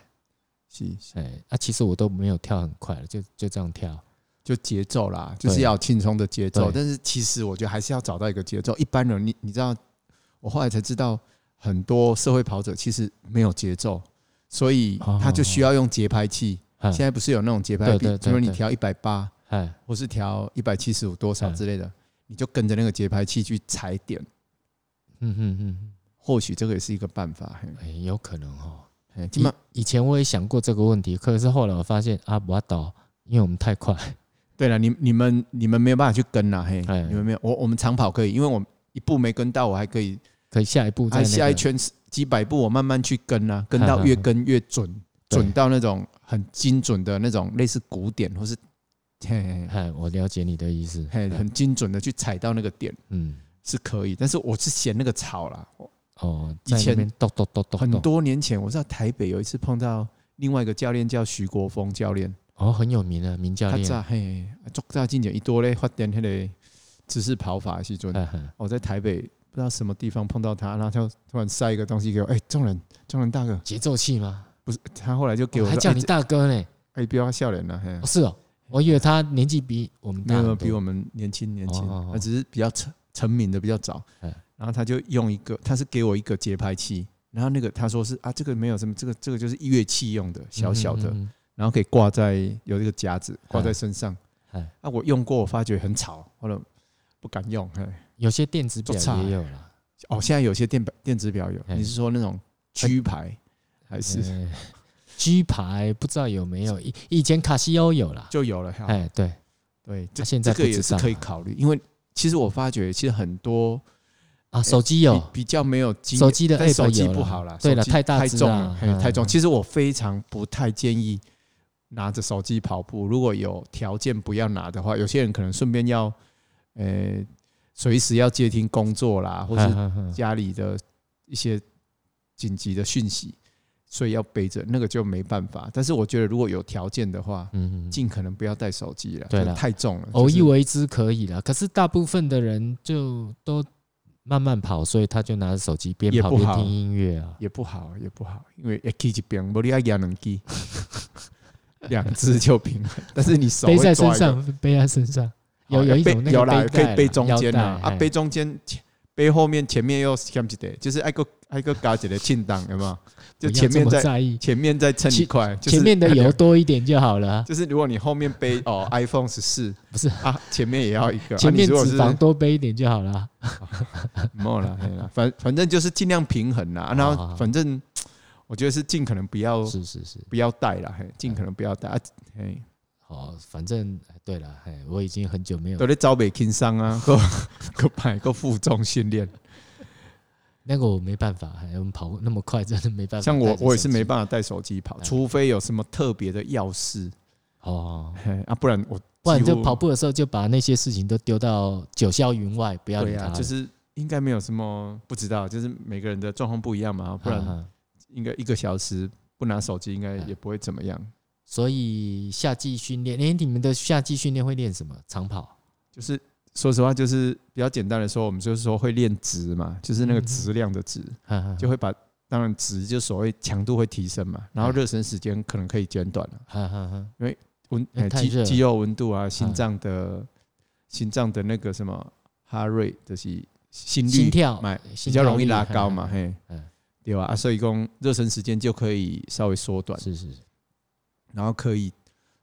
是，哎，啊，其实我都没有跳很快了，就就这样跳，就节奏啦，就是要轻松的节奏。但是其实我觉得还是要找到一个节奏。一般人，你你知道，我后来才知道，很多社会跑者其实没有节奏，所以他就需要用节拍器。现在不是有那种节拍器，比如你调一百八，哎，或是调一百七十五多少之类的，你就跟着那个节拍器去踩点。嗯嗯嗯，或许这个也是一个办法。哎，有可能哦。以以前我也想过这个问题，可是后来我发现啊，不要倒，因为我们太快。对了，你你们你们没有办法去跟呐，嘿，你们没有，我我们长跑可以，因为我一步没跟到，我还可以，可以下一步，再下一圈几百步，我慢慢去跟呐，跟到越跟越准，准到那种很精准的那种类似鼓点，或是，嘿，我了解你的意思，嘿，很精准的去踩到那个点，嗯，是可以，但是我是嫌那个吵了。哦，以前很多年前，我知道台北有一次碰到另外一个教练叫徐国峰教练，哦，很有名的名教练。他嘿，做大进前一多嘞，发点那个姿势跑法是准。我在台北不知道什么地方碰到他，然后他突然塞一个东西给我，哎，中人，中人大哥，节奏器吗？不是，他后来就给我，还叫你大哥呢，哎，不要笑脸了，嘿。是哦，我以为他年纪比我们大，比我们年轻年轻，他只是比较成成名的比较早。然后他就用一个，他是给我一个节拍器，然后那个他说是啊，这个没有什么，这个这个就是乐器用的，小小的，然后可以挂在有一个夹子挂在身上。哎，啊，我用过，我发觉很吵，后来不敢用。哎，有些电子表也有了。哦，现在有些电电子表有，你是说那种 G 牌还是 G 牌？不知道有没有？以以前卡西欧有了，就有了。哎，对对，这现在这个也是可以考虑，因为其实我发觉其实很多。啊，手机有比较没有机，手机的手机不好了，对了，太大太重了，太重。其实我非常不太建议拿着手机跑步，如果有条件不要拿的话，有些人可能顺便要，呃，随时要接听工作啦，或是家里的一些紧急的讯息，所以要背着那个就没办法。但是我觉得如果有条件的话，嗯，尽可能不要带手机了，对了，太重了。偶一为之可以了，可是大部分的人就都。慢慢跑，所以他就拿着手机边跑边听音乐啊，也不好，也不好，因为一支一边，不你要两支，两只就平衡。但是你手背在身上，背在身上，有有一种那个可以背中间啊，啊背中间，背后面，前面又欠一点，就是挨个挨个加起来轻档，有没有？就前面在前面再称一块，前面的油多一点就好了。就是如果你后面背哦 iPhone 十四，不是啊，前面也要一个，前面脂肪多背一点就好了。没有了，反反正就是尽量平衡啦。然后反正我觉得是尽可能不要，是是是，不要带了，嘿，尽可能不要带。嘿，哦，反正对了，哎，我已经很久没有都在招北轻伤啊，够够摆够负重训练。那个我没办法，我们跑那么快，真的没办法。像我，我也是没办法带手机跑，除非有什么特别的要事哦，啊，不然我不然就跑步的时候就把那些事情都丢到九霄云外，不要理他。就是应该没有什么不知道，就是每个人的状况不一样嘛，不然应该一个小时不拿手机，应该也不会怎么样。所以夏季训练，连你们的夏季训练会练什么？长跑？就是说实话，就是比较简单的说，我们就是说会练质嘛，就是那个质量的质，就会把当然质就所谓强度会提升嘛，然后热身时间可能可以减短了，因为温肌肌肉温度啊，心脏的心脏的那个什么 heart rate 就是心率心跳比较容易拉高嘛，嘿，对吧？啊，所以讲热身时间就可以稍微缩短，是是。然后可以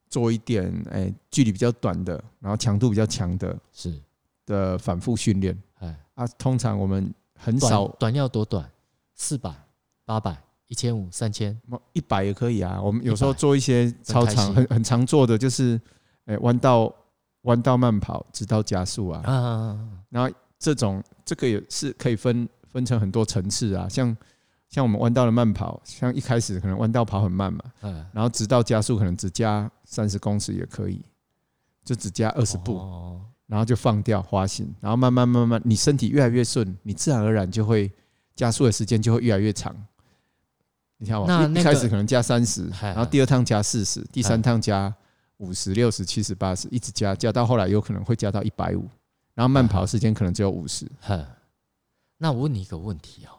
做一点哎，距离比较短的，然后强度比较强的，是的反复训练。哎。啊，通常我们很少短要多短，四百、八百、一千五、三千，一百也可以啊。我们有时候做一些超长、很很常做的，就是哎弯道弯道慢跑，直到加速啊。然后这种这个也是可以分分成很多层次啊，像。像我们弯道的慢跑，像一开始可能弯道跑很慢嘛，然后直到加速可能只加三十公尺也可以，就只加二十步，然后就放掉花心，然后慢慢慢慢，你身体越来越顺，你自然而然就会加速的时间就会越来越长。你看我一开始可能加三十，然后第二趟加四十，第三趟加五十、六十、七十、八十，一直加，加到后来有可能会加到一百五，然后慢跑时间可能只有五十。那我问你一个问题哦。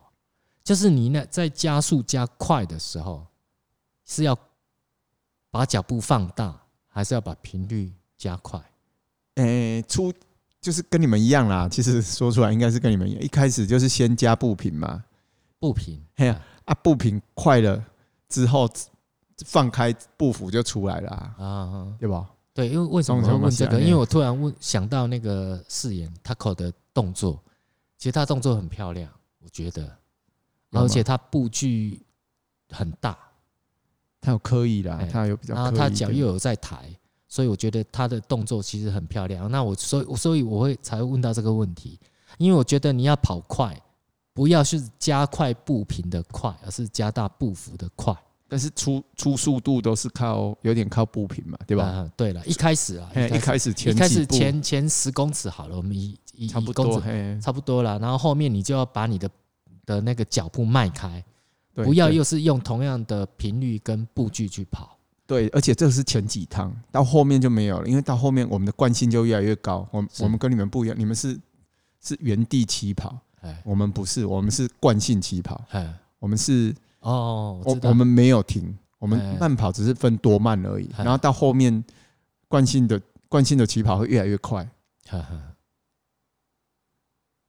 就是你呢，在加速加快的时候，是要把脚步放大，还是要把频率加快？诶，出就是跟你们一样啦。其实说出来应该是跟你们一样，一开始就是先加步频嘛，步频。嘿呀，啊，步频快了之后，放开步幅就出来了啊，对吧？对，因为为什么我问这个？因为我突然问想到那个誓言 Taco 的动作，其实他动作很漂亮，我觉得。而且他步距很大，他有刻意的，他有比较，然后他脚又有在抬，所以我觉得他的动作其实很漂亮。那我所以所以我会才会问到这个问题，因为我觉得你要跑快，不要是加快步频的快，而是加大步幅的快。但是出出速度都是靠有点靠步频嘛，对吧？对了，一开始啊，一开始前一开始前前十公尺好了，我们一一差不多差不多了，然后后面你就要把你的。的那个脚步迈开，不要又是用同样的频率跟步距去跑。对，而且这是前几趟，到后面就没有了，因为到后面我们的惯性就越来越高。我我们跟你们不一样，你们是是原地起跑，我们不是，我们是惯性起跑。我们是哦，我我们没有停，我们慢跑只是分多慢而已。然后到后面惯性的惯性的起跑会越来越快。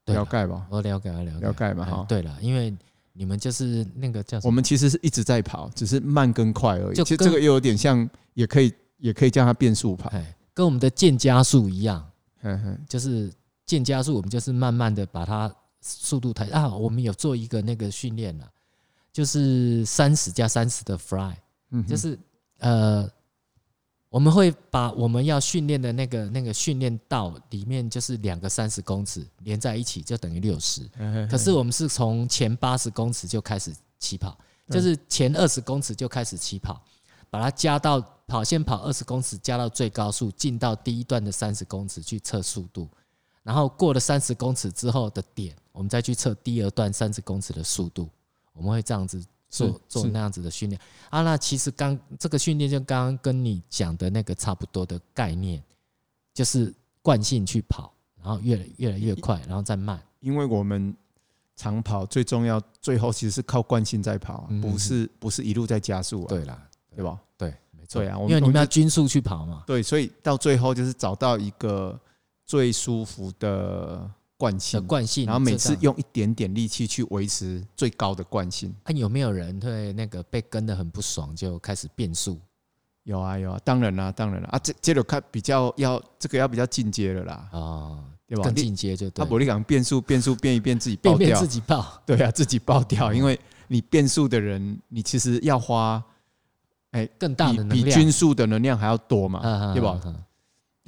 了解吧，我了解了解了解嘛哈。对了，因为你们就是那个叫什么？我们其实是一直在跑，只是慢跟快而已。其实这个又有点像，也可以也可以叫它变速跑，跟我们的渐加速一样。嗯就是渐加速，我们就是慢慢的把它速度抬啊。我们有做一个那个训练了，就是三十加三十的 fly，就是呃。我们会把我们要训练的那个那个训练道里面，就是两个三十公尺连在一起，就等于六十。可是我们是从前八十公尺就开始起跑，就是前二十公尺就开始起跑，把它加到跑先跑二十公尺，加到最高速，进到第一段的三十公尺去测速度，然后过了三十公尺之后的点，我们再去测第二段三十公尺的速度。我们会这样子。做做那样子的训练啊，那其实刚这个训练就刚刚跟你讲的那个差不多的概念，就是惯性去跑，然后越来越来越快，然后再慢。因为我们长跑最重要，最后其实是靠惯性在跑，不是不是一路在加速。对啦，对吧？对，没错。对啊，因为你们要均速去跑嘛。对，所以到最后就是找到一个最舒服的。惯性，惯性，然后每次用一点点力气去维持最高的惯性。啊，有没有人会那个被跟得很不爽就开始变速？有啊有啊，当然啦当然啦啊，这这个看比较要这个要比较进阶了啦啊，对吧？更进阶就对。他不会讲变速 变速变一变自己爆掉，变变自己爆，对啊，自己爆掉，因为你变速的人，你其实要花哎，更大的能量，比均速的能量还要多嘛，对吧？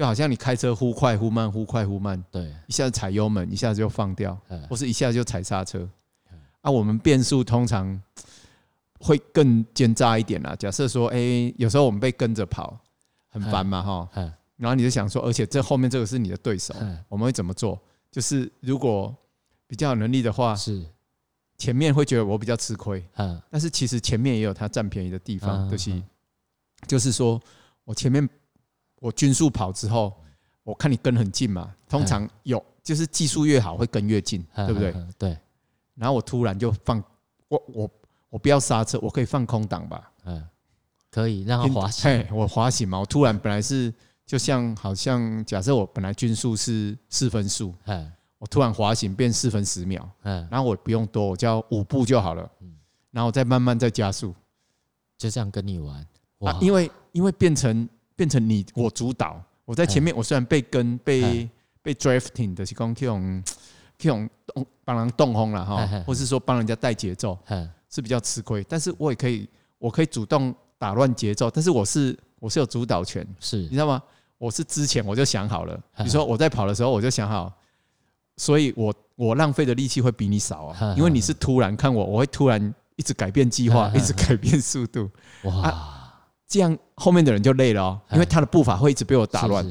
就好像你开车忽快忽慢，忽快忽慢，对，一下子踩油门，一下子就放掉，或是一下子就踩刹车。啊，我们变速通常会更奸诈一点啦。假设说，哎，有时候我们被跟着跑，很烦嘛，哈。然后你就想说，而且这后面这个是你的对手，我们会怎么做？就是如果比较有能力的话，是前面会觉得我比较吃亏，但是其实前面也有他占便宜的地方，就是就是说我前面。我均速跑之后，我看你跟很近嘛，通常有就是技术越好会跟越近，对不对？对。然后我突然就放我我我不要刹车，我可以放空档吧？嗯，可以让它滑行。我滑行嘛，我突然本来是就像好像假设我本来均速是四分速，我突然滑行变四分十秒，嗯然后我不用多，我叫五步就好了，嗯然后再慢慢再加速，就这样跟你玩啊，因为因为变成。变成你我主导，我在前面，我虽然被跟被被 drafting 的是讲这种这种动帮人动轰了哈，或是说帮人家带节奏，是比较吃亏。但是我也可以，我可以主动打乱节奏，但是我是我是有主导权，是。你知道吗？我是之前我就想好了，比如说我在跑的时候我就想好，所以我我浪费的力气会比你少啊，因为你是突然看我，我会突然一直改变计划，一直改变速度，哇。这样后面的人就累了哦，因为他的步伐会一直被我打乱，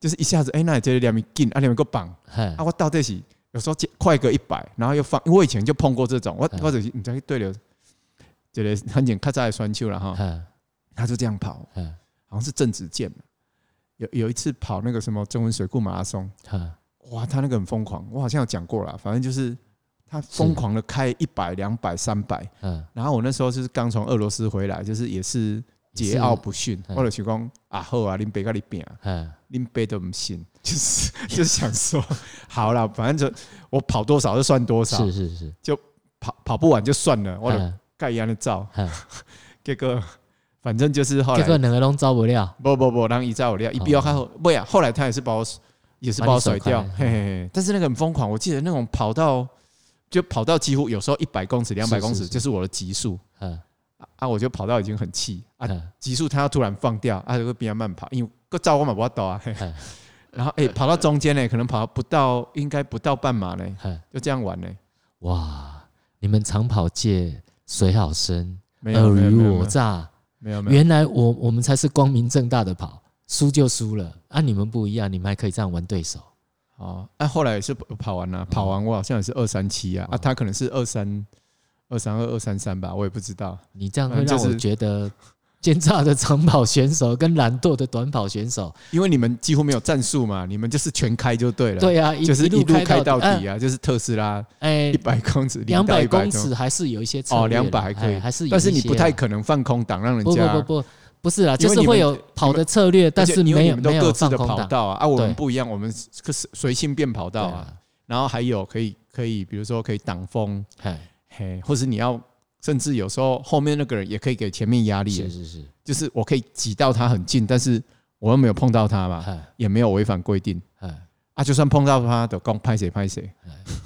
就是一下子哎，那你这里两米紧，啊两米够绑，啊我到这起有时候快个一百，然后又放，因为我以前就碰过这种，我或者你在对流，觉得很简，咔嚓的栓球了哈，他就这样跑，好像是正子健，有有一次跑那个什么中文水库马拉松，哇，他那个很疯狂，我好像有讲过了，反正就是他疯狂的开一百、两百、三百，然后我那时候就是刚从俄罗斯回来，就是也是。桀骜不驯，或者是讲啊好啊，恁爸跟你拼，恁爸都不信，就是就是想说，好了，反正就我跑多少就算多少，是是是，就跑跑不完就算了，我就盖一样的照，结果反正就是后来，结果两个都招不了，不不不，让一招不了，一比较还好，不呀，后来他也是把我也是把我甩掉，嘿嘿嘿，但是那个很疯狂，我记得那种跑到就跑到几乎有时候一百公尺、两百公尺就是我的极速，嗯。啊！我就跑到已经很气啊，急速他要突然放掉，啊，就会比较慢跑，因为个照我嘛不要抖啊。然后哎，跑到中间呢，可能跑不到，应该不到半马呢，就这样玩呢。哇！你们长跑界水好深，尔虞我诈，没有没有。原来我我们才是光明正大的跑，输就输了啊！你们不一样，你们还可以这样玩对手。哦，哎，后来也是跑完了，跑完我好像也是二三七啊，啊，他可能是二三。二三二二三三吧，我也不知道。你这样会让我觉得奸诈的长跑选手跟懒惰的短跑选手，因为你们几乎没有战术嘛，你们就是全开就对了。对啊，就是一路开到底啊，就是特斯拉。哎，一百公尺，两百公尺还是有一些哦，两百还可以，还是，但是你不太可能放空档让人家。不不不不，不是啊，就是会有跑的策略，但是没有没有放空跑道啊。啊，我们不一样，我们可是随性变跑道啊。然后还有可以可以，比如说可以挡风，嘿，或是你要。甚至有时候后面那个人也可以给前面压力，是是是，就是我可以挤到他很近，但是我又没有碰到他嘛，也没有违反规定，啊，就算碰到他的，讲拍谁拍谁，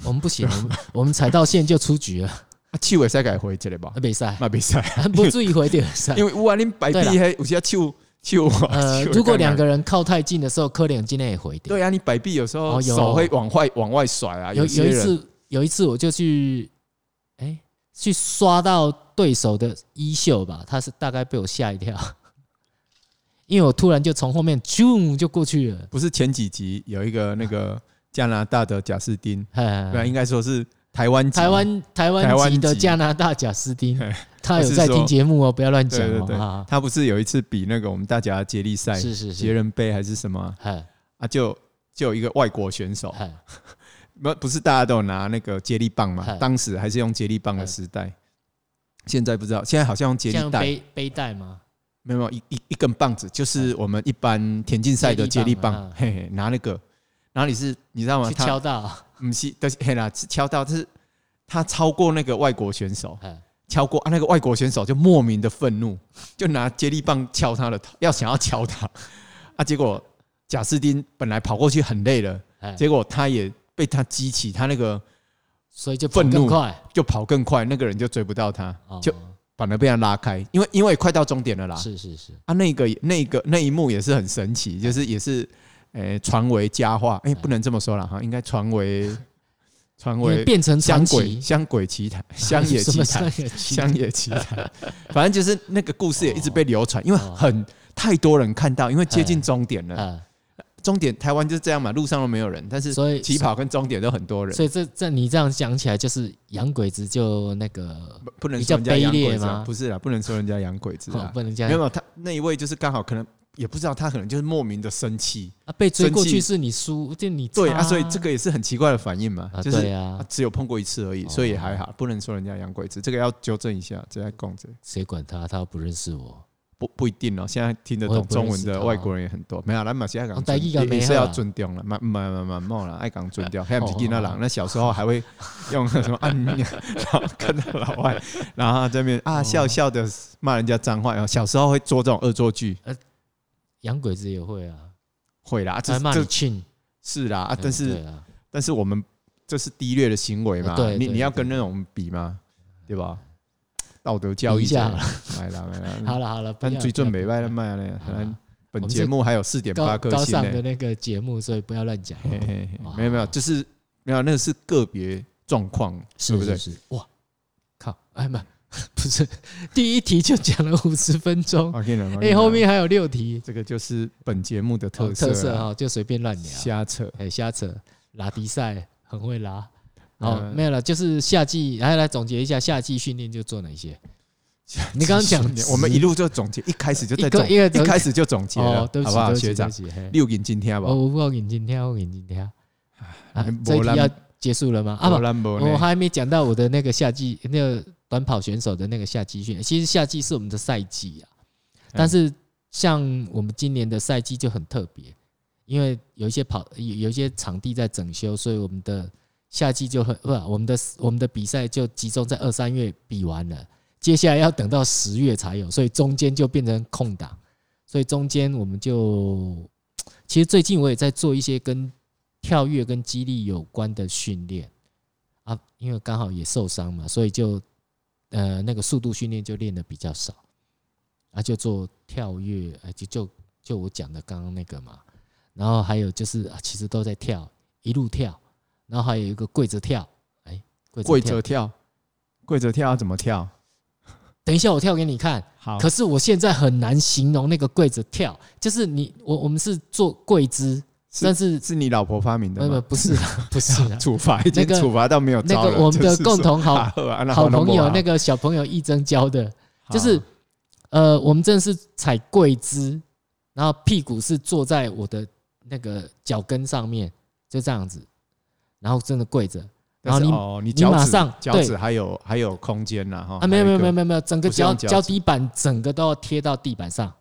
我们不行，我们踩到线就出局了，啊，气尾赛改回这里吧，比赛，那比赛，不注意回点赛，因为五万零百币还有些球球，呃，如果两个人靠太近的时候，可能今天也回点，对啊，你摆臂有时候手会往外往外甩啊，有有一次有一次我就去，哎。去刷到对手的衣袖吧，他是大概被我吓一跳，因为我突然就从后面啾就过去了。不是前几集有一个那个加拿大的贾斯汀，对，应该说是台湾台湾台湾籍的加拿大贾斯汀，他有在听节目哦，不要乱讲哦。他不是有一次比那个我们大家接力赛，是是是，杰人杯还是什么？啊，就就有一个外国选手。不不是大家都有拿那个接力棒嘛？当时还是用接力棒的时代，现在不知道。现在好像用接力带背背带吗？没有，一一一根棒子，就是我们一般田径赛的接力棒。嘿嘿，拿那个，哪里是你知道吗？敲到，不是，都是嘿啦，敲到，就是他超过那个外国选手，敲过啊，那个外国选手就莫名的愤怒，就拿接力棒敲他的头，要想要敲他啊。结果贾斯汀本来跑过去很累了，结果他也。被他激起，他那个，所以就愤怒，就跑更快，那个人就追不到他，就反而被他拉开，因为因为快到终点了啦。是是是。啊，那个那个那一幕也是很神奇，就是也是诶传为佳话，哎、欸，不能这么说了哈，应该传为 传为变成香鬼香鬼奇谈，乡野奇谈，乡野奇谈，反正就是那个故事也一直被流传，因为很太多人看到，因为接近终点了。终点台湾就是这样嘛，路上都没有人，但是所以起跑跟终点都很多人，所以这这你这样讲起来，就是洋鬼子就那个不能说人家洋鬼子吗？不是啦，不能说人家洋鬼子啊，不能这样。没有他那一位就是刚好可能也不知道他可能就是莫名的生气啊，被追过去是你输，就你对啊，所以这个也是很奇怪的反应嘛，就是啊，只有碰过一次而已，所以也还好，不能说人家洋鬼子，这个要纠正一下，这在供着。谁管他？他又不认识我。不不一定哦，现在听得懂中文的外国人也很多。没有，咱马西亚讲，也是要尊重了，蛮蛮蛮蛮蛮了，爱讲尊重。还有吉那人，那小时候还会用什么按钮，然后看到老外，然后这边啊笑笑的骂人家脏话。然后小时候会做这种恶作剧。呃，洋鬼子也会啊，会啦，这这是啦啊，但是但是我们这是低劣的行为嘛？你你要跟那种比吗？对吧？道德教育一下，来了来了，好了好了，但最准没卖了卖了，可能本节目还有四点八颗星的那个节目，所以不要乱讲。没有没有，就是没有，那是个别状况，是不是？哇，靠！哎妈，不是，第一题就讲了五十分钟，哎，后面还有六题，这个就是本节目的特色特色哈，就随便乱聊，瞎扯，哎，瞎扯，拉迪赛很会拉。哦，没有了，就是夏季，来来总结一下，夏季训练就做哪些？你刚刚讲，我们一路就总结，一开始就在总，一开始就总结了，好不好，学长？六眼今天吧，我我眼今天，我眼今天。啊，这一题要结束了吗？啊不，我还没讲到我的那个夏季那个短跑选手的那个夏季训练。其实夏季是我们的赛季啊，但是像我们今年的赛季就很特别，因为有一些跑有有一些场地在整修，所以我们的。夏季就很不，我们的我们的比赛就集中在二三月比完了，接下来要等到十月才有，所以中间就变成空档，所以中间我们就其实最近我也在做一些跟跳跃跟肌力有关的训练。啊，因为刚好也受伤嘛，所以就呃那个速度训练就练的比较少。啊，就做跳跃，就就就我讲的刚刚那个嘛，然后还有就是啊，其实都在跳，一路跳。然后还有一个跪着跳，哎，跪着跳，跪着跳要怎么跳？等一下我跳给你看。好，可是我现在很难形容那个跪着跳，就是你我我们是做跪姿，但是是你老婆发明的吗？不是，不是，处罚已经处罚到没有那个我们的共同好好朋友那个小朋友一真教的，就是呃，我们真的是踩跪姿，然后屁股是坐在我的那个脚跟上面，就这样子。然后真的跪着，然后你哦，你脚趾脚趾还有还有空间呢哈？啊，没有没有没有没有没有，整个脚脚底板整个都要贴到地板上，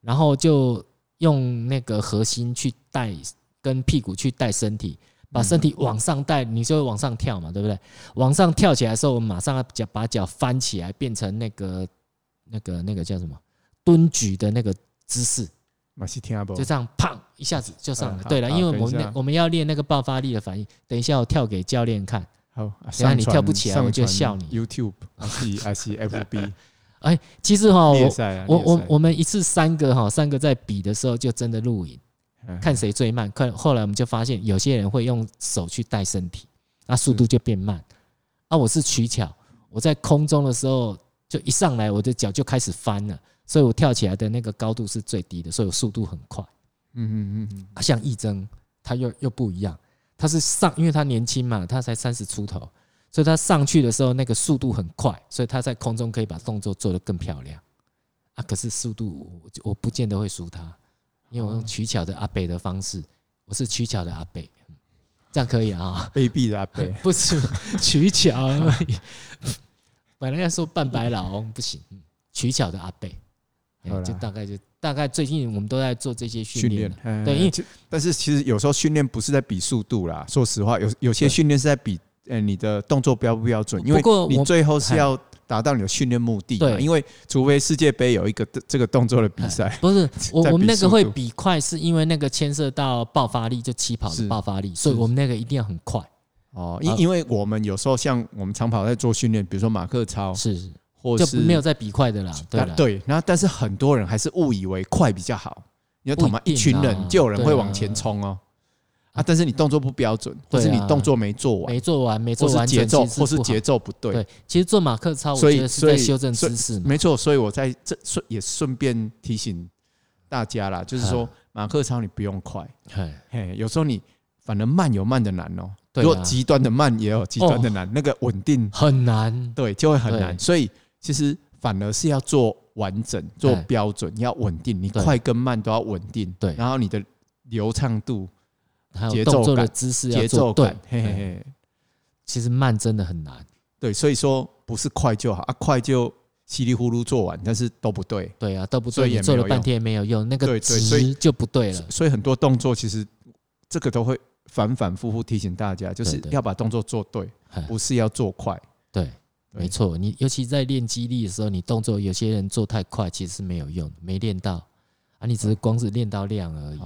然后就用那个核心去带跟屁股去带身体，把身体往上带，你就会往上跳嘛，对不对？往上跳起来的时候，我们马上要脚把脚翻起来，变成那个那个那个叫什么蹲举的那个姿势。就这样，砰！一下子就上来。对了，因为我们我们要练那个爆发力的反应。等一下，我跳给教练看。好，等下你跳不起来，我就笑你。YouTube 还是还是 FB？哎，其实哈，我我我我们一次三个哈，三个在比的时候就真的录影，看谁最慢。看后来我们就发现，有些人会用手去带身体，那速度就变慢。啊，我是取巧，我在空中的时候就一上来，我的脚就开始翻了。所以我跳起来的那个高度是最低的，所以我速度很快。嗯嗯嗯嗯，像易争，他又又不一样，他是上，因为他年轻嘛，他才三十出头，所以他上去的时候那个速度很快，所以他在空中可以把动作做得更漂亮。啊，可是速度我我不见得会输他，因为我用取巧的阿北的方式，我是取巧的阿北，这样可以啊？卑鄙的阿北，不是取巧 本来要说半白老翁不行，取巧的阿北。就大概就大概最近我们都在做这些训练，对，因为但是其实有时候训练不是在比速度啦，说实话，有有些训练是在比，呃，你的动作标不标准，因为你最后是要达到你的训练目的，对，因为除非世界杯有一个这个动作的比赛，不是 我我们那个会比快，是因为那个牵涉到爆发力，就起跑的爆发力，所以我们那个一定要很快。哦，因因为我们有时候像我们长跑在做训练，比如说马克操，是。或是没有再比快的啦。对对，然后但是很多人还是误以为快比较好。你要懂吗？一群人就有人会往前冲哦。啊！但是你动作不标准，或是你动作没做完，没做完，没做完，节奏或是节奏不对。对，其实做马克操，我觉得是在修正姿势。没错，所以我在这顺也顺便提醒大家啦，就是说马克操你不用快，嘿，有时候你反而慢有慢的难哦。如果极端的慢也有极端的难，那个稳定很难，对，就会很难。所以其实反而是要做完整、做标准、要稳定。你快跟慢都要稳定，对，然后你的流畅度。还有动作的姿势要做对，嘿嘿嘿。其实慢真的很难，对，所以说不是快就好啊，快就稀里糊涂做完，但是都不对，对啊，都不对，也做了半天也没有用，那个值就不对了。所以很多动作其实这个都会反反复复提醒大家，就是要把动作做对，不是要做快。对，没错，你尤其在练肌力的时候，你动作有些人做太快，其实是没有用，没练到啊，你只是光是练到量而已。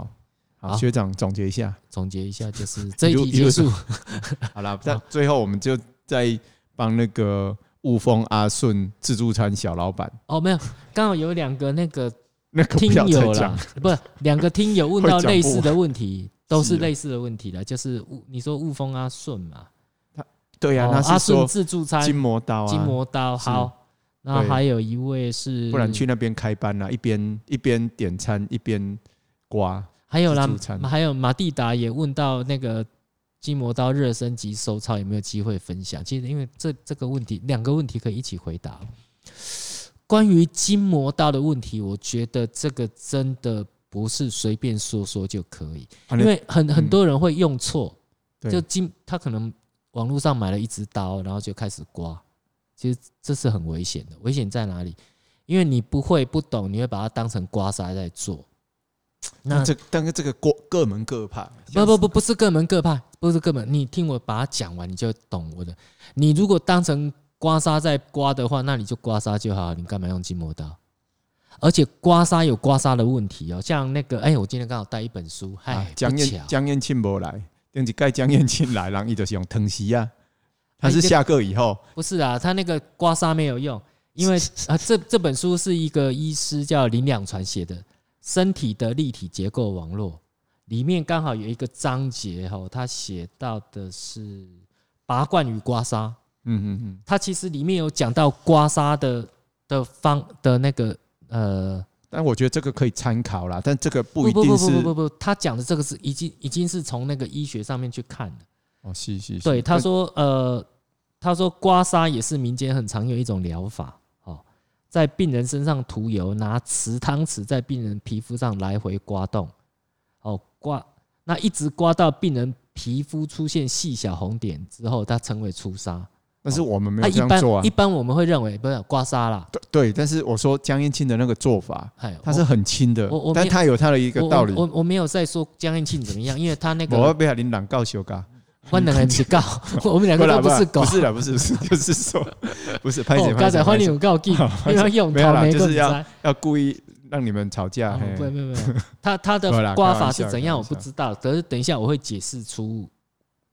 好，学长总结一下，总结一下就是 这一题结束。好了，那最后我们就再帮那个雾峰阿顺自助餐小老板。哦，没有，刚好有两个那个 那个听友了，不是两个听友问到类似的问题，都是类似的问题了。就是雾，你说雾峰阿顺嘛？他对呀，阿顺自助餐筋膜刀，筋膜刀。好，然后还有一位是，不然去那边开班了，一边一边点餐一边刮。还有啦，还有马蒂达也问到那个筋膜刀热身及收操有没有机会分享？其实因为这这个问题，两个问题可以一起回答。关于筋膜刀的问题，我觉得这个真的不是随便说说就可以，因为很很多人会用错，就筋他可能网络上买了一支刀，然后就开始刮，其实这是很危险的。危险在哪里？因为你不会不懂，你会把它当成刮痧在做。那这但是这个各各门各派，不不不不是各门各派，不是各门。你听我把它讲完，你就懂我的。你如果当成刮痧在刮的话，那你就刮痧就好，你干嘛用筋膜刀？而且刮痧有刮痧的问题哦，像那个哎，我今天刚好带一本书，嗨，江燕江燕庆博来，等于盖江燕青来，然后一直是用藤席啊。他是下课以后，不是啊，他那个刮痧没有用，因为 啊，这这本书是一个医师叫林两传写的。身体的立体结构网络里面刚好有一个章节哈，他写到的是拔罐与刮痧。嗯嗯嗯，他其实里面有讲到刮痧的的方的那个呃，但我觉得这个可以参考啦，但这个不一定是不不不不不，他讲的这个是已经已经是从那个医学上面去看的。哦，是是是。对，他说呃，他说刮痧也是民间很常用一种疗法哦。在病人身上涂油，拿瓷汤匙在病人皮肤上来回刮动，哦，刮，那一直刮到病人皮肤出现细小红点之后，它称为出痧。但是我们没有这样做啊。一般我们会认为不是刮痧啦。对对，但是我说江燕庆的那个做法，他是很轻的，但他有他的一个道理。我我没有在说江燕庆怎么样，因为他那个我要被他领导告修嘎。欢迎来去告，我们两个都不是狗，不是了，不是，就是说，不是拍谢。刚才欢迎告进，要用他没就是要要故意让你们吵架。没有没有，他他的刮法是怎样，我不知道。可是等一下我会解释出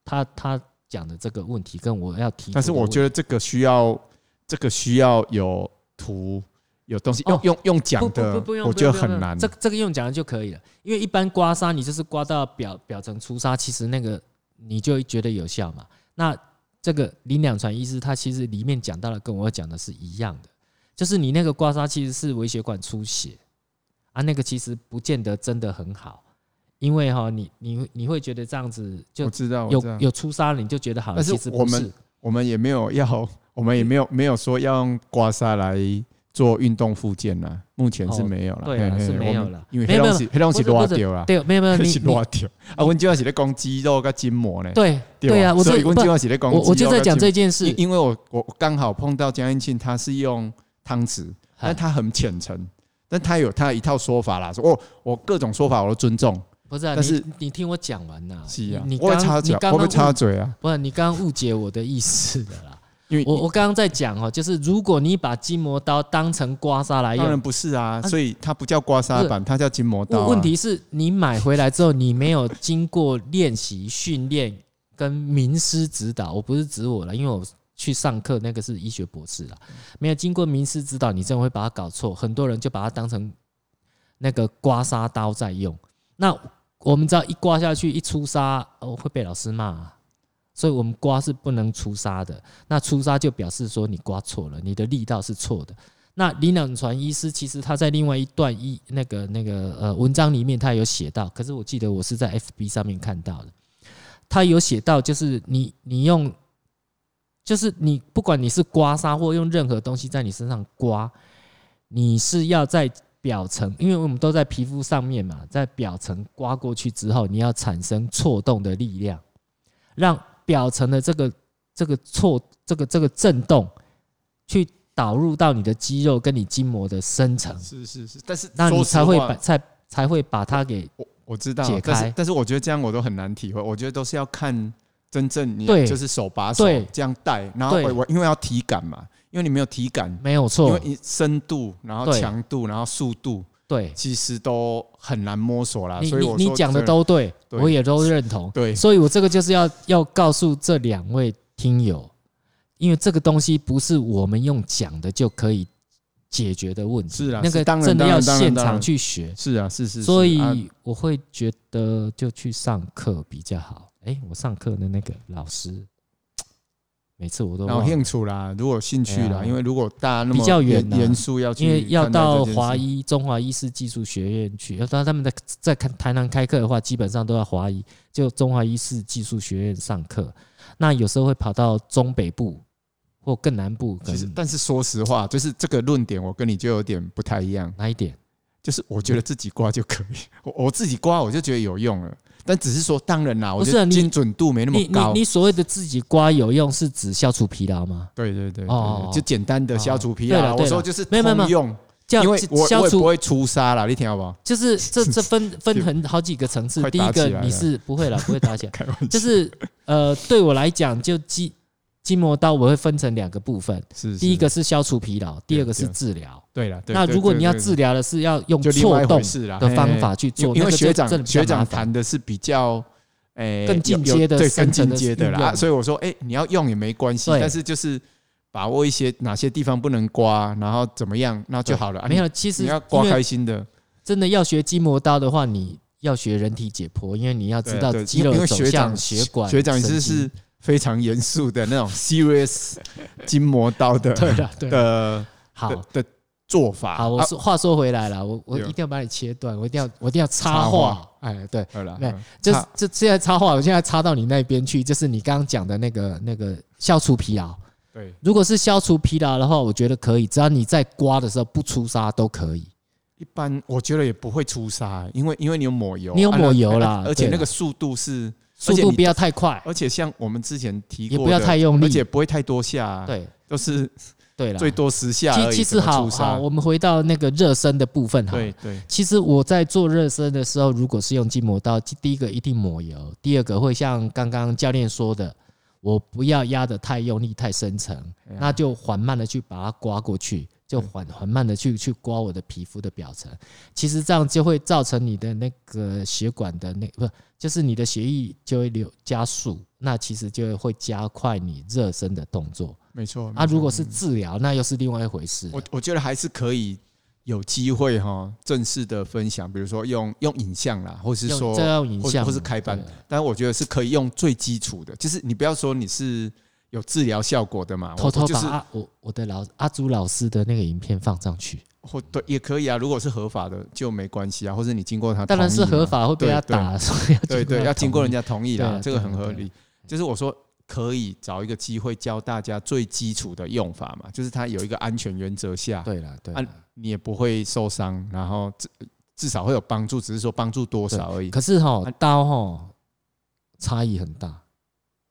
他他讲的这个问题，跟我要提。但是我觉得这个需要这个需要有图有东西，用用用讲的，我觉得很难。这这个用讲的就可以了，因为一般刮痧你就是刮到表表层出痧，其实那个。你就觉得有效嘛？那这个林两传医师他其实里面讲到的跟我讲的是一样的，就是你那个刮痧其实是微血管出血啊，那个其实不见得真的很好，因为哈你你你会觉得这样子就知道有有出痧了，你就觉得好。但是我们我们也没有要，我们也没有没有说要用刮痧来。做运动复健呢？目前是没有了，对，是没有了，因为黑东西黑东西乱掉了，对，没有没有，你 乱掉啊！我主要是在讲肌肉跟筋膜呢，对对啊，所以我主要是在讲，我我就在讲这件事，因为我我刚好碰到江燕庆，他是用汤匙，但他很虔诚，但他有他一套说法啦，说哦，我各种说法我都尊重，不是，但是你听我讲完呐，是啊，你刚你刚刚插嘴啊，不是，你刚刚误解我的意思的啦。我我刚刚在讲哦，就是如果你把筋膜刀当成刮痧来用，当然不是啊，所以它不叫刮痧板，它叫筋膜刀。问题是你买回来之后，你没有经过练习训练跟名师指导。我不是指我了，因为我去上课，那个是医学博士啊，没有经过名师指导，你真的会把它搞错。很多人就把它当成那个刮痧刀在用。那我们知道一刮下去一出痧，哦会被老师骂，所以我们刮是不能出痧的。那出痧就表示说你刮错了，你的力道是错的。那林冷传医师其实他在另外一段医那个那个呃文章里面他有写到，可是我记得我是在 FB 上面看到的，他有写到就是你你用。就是你不管你是刮痧或用任何东西在你身上刮，你是要在表层，因为我们都在皮肤上面嘛，在表层刮过去之后，你要产生错动的力量，让表层的这个这个错这个这个震动去导入到你的肌肉跟你筋膜的深层。是是是，但是那你才会把才才会把它给我我知道解开，但是我觉得这样我都很难体会，我觉得都是要看。真正你就是手把手这样带，然后我我因为要体感嘛，因为你没有体感，没有错，因为你深度，然后强度，然后速度，对，其实都很难摸索啦。所以你讲的都对，我也都认同。对，所以我这个就是要要告诉这两位听友，因为这个东西不是我们用讲的就可以解决的问题。是啊，那个真的要现场去学。是啊，是是。所以我会觉得就去上课比较好。哎，我上课的那个老师，每次我都有兴趣啦。如果有兴趣啦，因为如果大家那么比较远严肃要去，因为要到华医中华医师技术学院去，要到他们在在看台南开课的话，基本上都要华医，就中华医师技术学院上课。那有时候会跑到中北部或更南部。其实，但是说实话，就是这个论点，我跟你就有点不太一样。哪一点？就是我觉得自己刮就可以，我我自己刮我就觉得有用了。但只是说，当然啦，我觉得精准度没那么高。你你所谓的自己刮有用，是指消除疲劳吗？对对对，哦，就简单的消除疲劳。我说就是没有没有用，因为我我也不会出痧啦，你听好不好？就是这这分 分很好几个层次。第一个你是不会了，不会打起来。就是呃，对我来讲，就肌。筋膜刀我会分成两个部分，是第一个是消除疲劳，第二个是治疗。对了，那如果你要治疗的是要用错动的方法去做，因为学长学长谈的是比较诶更进阶的、更进阶的啦，所以我说诶你要用也没关系，但是就是把握一些哪些地方不能刮，然后怎么样那就好了。没有，其实你要刮开心的，真的要学筋膜刀的话，你要学人体解剖，因为你要知道肌肉走向血管。学长是是。非常严肃的那种 serious 筋膜刀的 对的对的好的做法。好，我说话说回来了，我我一定要把你切断，我一定要我一定要插话。哎，对，对了，对，就就现在插话，我现在插到你那边去，就是你刚刚讲的那个那个消除疲劳。对，如果是消除疲劳的话，我觉得可以，只要你在刮的时候不出痧都可以。一般我觉得也不会出痧，因为因为你有抹油，你有抹油啦，而且那个速度是。速度不要太快，而且像我们之前提过，也不要太用力，而且不会太多下，对，都是 对了，最多十下其。其实好，好，我们回到那个热身的部分哈。对对，其实我在做热身的时候，如果是用筋膜刀，第一个一定抹油，第二个会像刚刚教练说的，我不要压得太用力、太深层，那就缓慢的去把它刮过去。就缓缓慢的去去刮我的皮肤的表层，其实这样就会造成你的那个血管的那不就是你的血液就会流加速，那其实就会加快你热身的动作。没错，啊，如果是治疗，那又是另外一回事。我我觉得还是可以有机会哈，正式的分享，比如说用用影像啦，或是说用影像，或是开班。但是我觉得是可以用最基础的，就是你不要说你是。有治疗效果的嘛？偷偷把我我的老阿朱老师的那个影片放上去，或对也可以啊。如果是合法的就没关系啊，或者你经过他，当然是合法会被他打，所以对对，要经过人家同意啦，这个很合理。就是我说可以找一个机会教大家最基础的用法嘛，就是它有一个安全原则下，对了对，你也不会受伤，然后至至少会有帮助，只是说帮助多少而已。可是哈刀哈差异很大。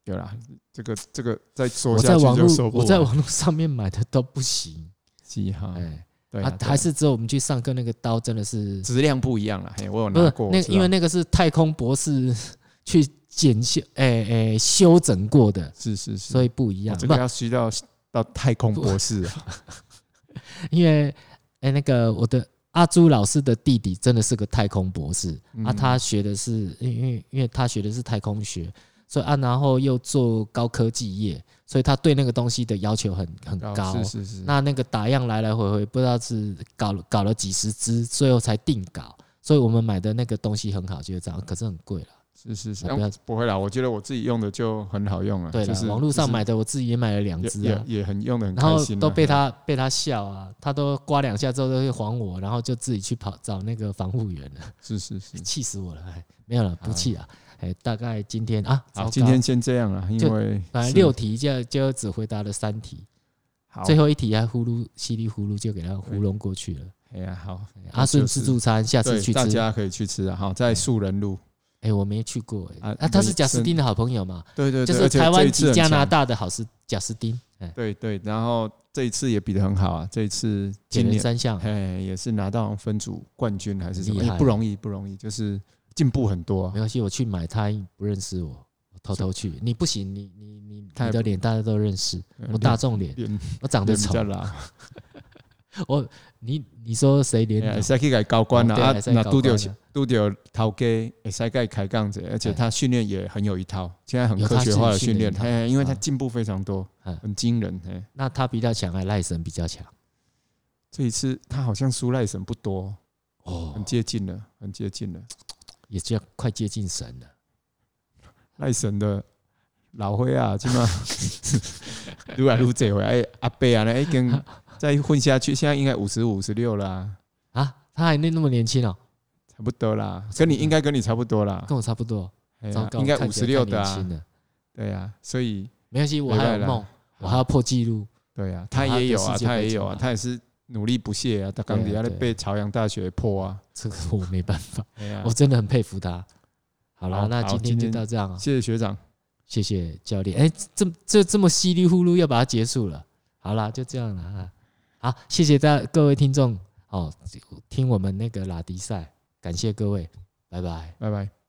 有啦，这个这个再说下去就说不完。我在网络上面买的都不行，记号。哎，对，还是只有我们去上课那个刀真的是质量不一样了。嘿，我有拿过，那因为那个是太空博士 去检修，哎哎修整过的，是是是，所以不一样。这个要需要到太空博士啊，因为哎那个我的阿朱老师的弟弟真的是个太空博士啊，他学的是因为因为他学的是太空学。所以啊，然后又做高科技业，所以他对那个东西的要求很很高。是是是。那那个打样来来回回，不知道是搞搞了几十支，最后才定稿。所以我们买的那个东西很好，就是这样，可是很贵了。是是是，不要不会啦，我觉得我自己用的就很好用了。对，就是网络上买的，我自己也买了两只啊，也很用的很开心。然后都被他被他笑啊，他都刮两下之后都会还我，然后就自己去跑找那个防护员了。是是是，气死我了！哎，没有了，不气啊。哎，大概今天啊，好，今天先这样了，因为反正六题就就只回答了三题，好，最后一题还呼噜稀里呼噜就给他糊弄过去了。哎呀，好，阿顺自助餐，下次去吃，大家可以去吃啊。好，在树人路，哎，我没去过，哎，啊，他是贾斯汀的好朋友嘛？对对，就是台湾及加拿大的好是贾斯汀，对对，然后这一次也比得很好啊，这一次今年三项，哎，也是拿到分组冠军还是什么？不容易，不容易，就是。进步很多，啊，没关系。我去买，他不认识我，我偷偷去。你不行，你你你你的脸大家都认识，我大众脸，我长得丑。我你你说谁脸？可以改高官了啊？那都掉都掉头家，会使改开杠子，而且他训练也很有一套，现在很科学化的训练。哎，因为他进步非常多，很惊人。哎，那他比较强，还赖神比较强？这一次他好像输赖神不多哦，很接近了，很接近了。也就要快接近神了，赖神的老灰啊，起码越来越这回哎，阿伯啊，那已经再混下去，现在应该五十五十六了啊，他还那那么年轻哦，差不多啦，跟你应该跟你差不多啦，跟我差不多，应该五十六的啊，对呀，所以没关系，我还有梦，我还要破纪录，对呀，他也有啊，他也有啊，他也是。努力不懈啊！他刚底下被朝阳大学破啊，这个我没办法，我真的很佩服他。好了，那今天就到这样，谢谢学长，谢谢教练。哎，这这这么稀里糊涂要把它结束了，好了，就这样了啊。好，谢谢大各位听众哦，听我们那个拉迪赛，感谢各位，拜拜，拜拜。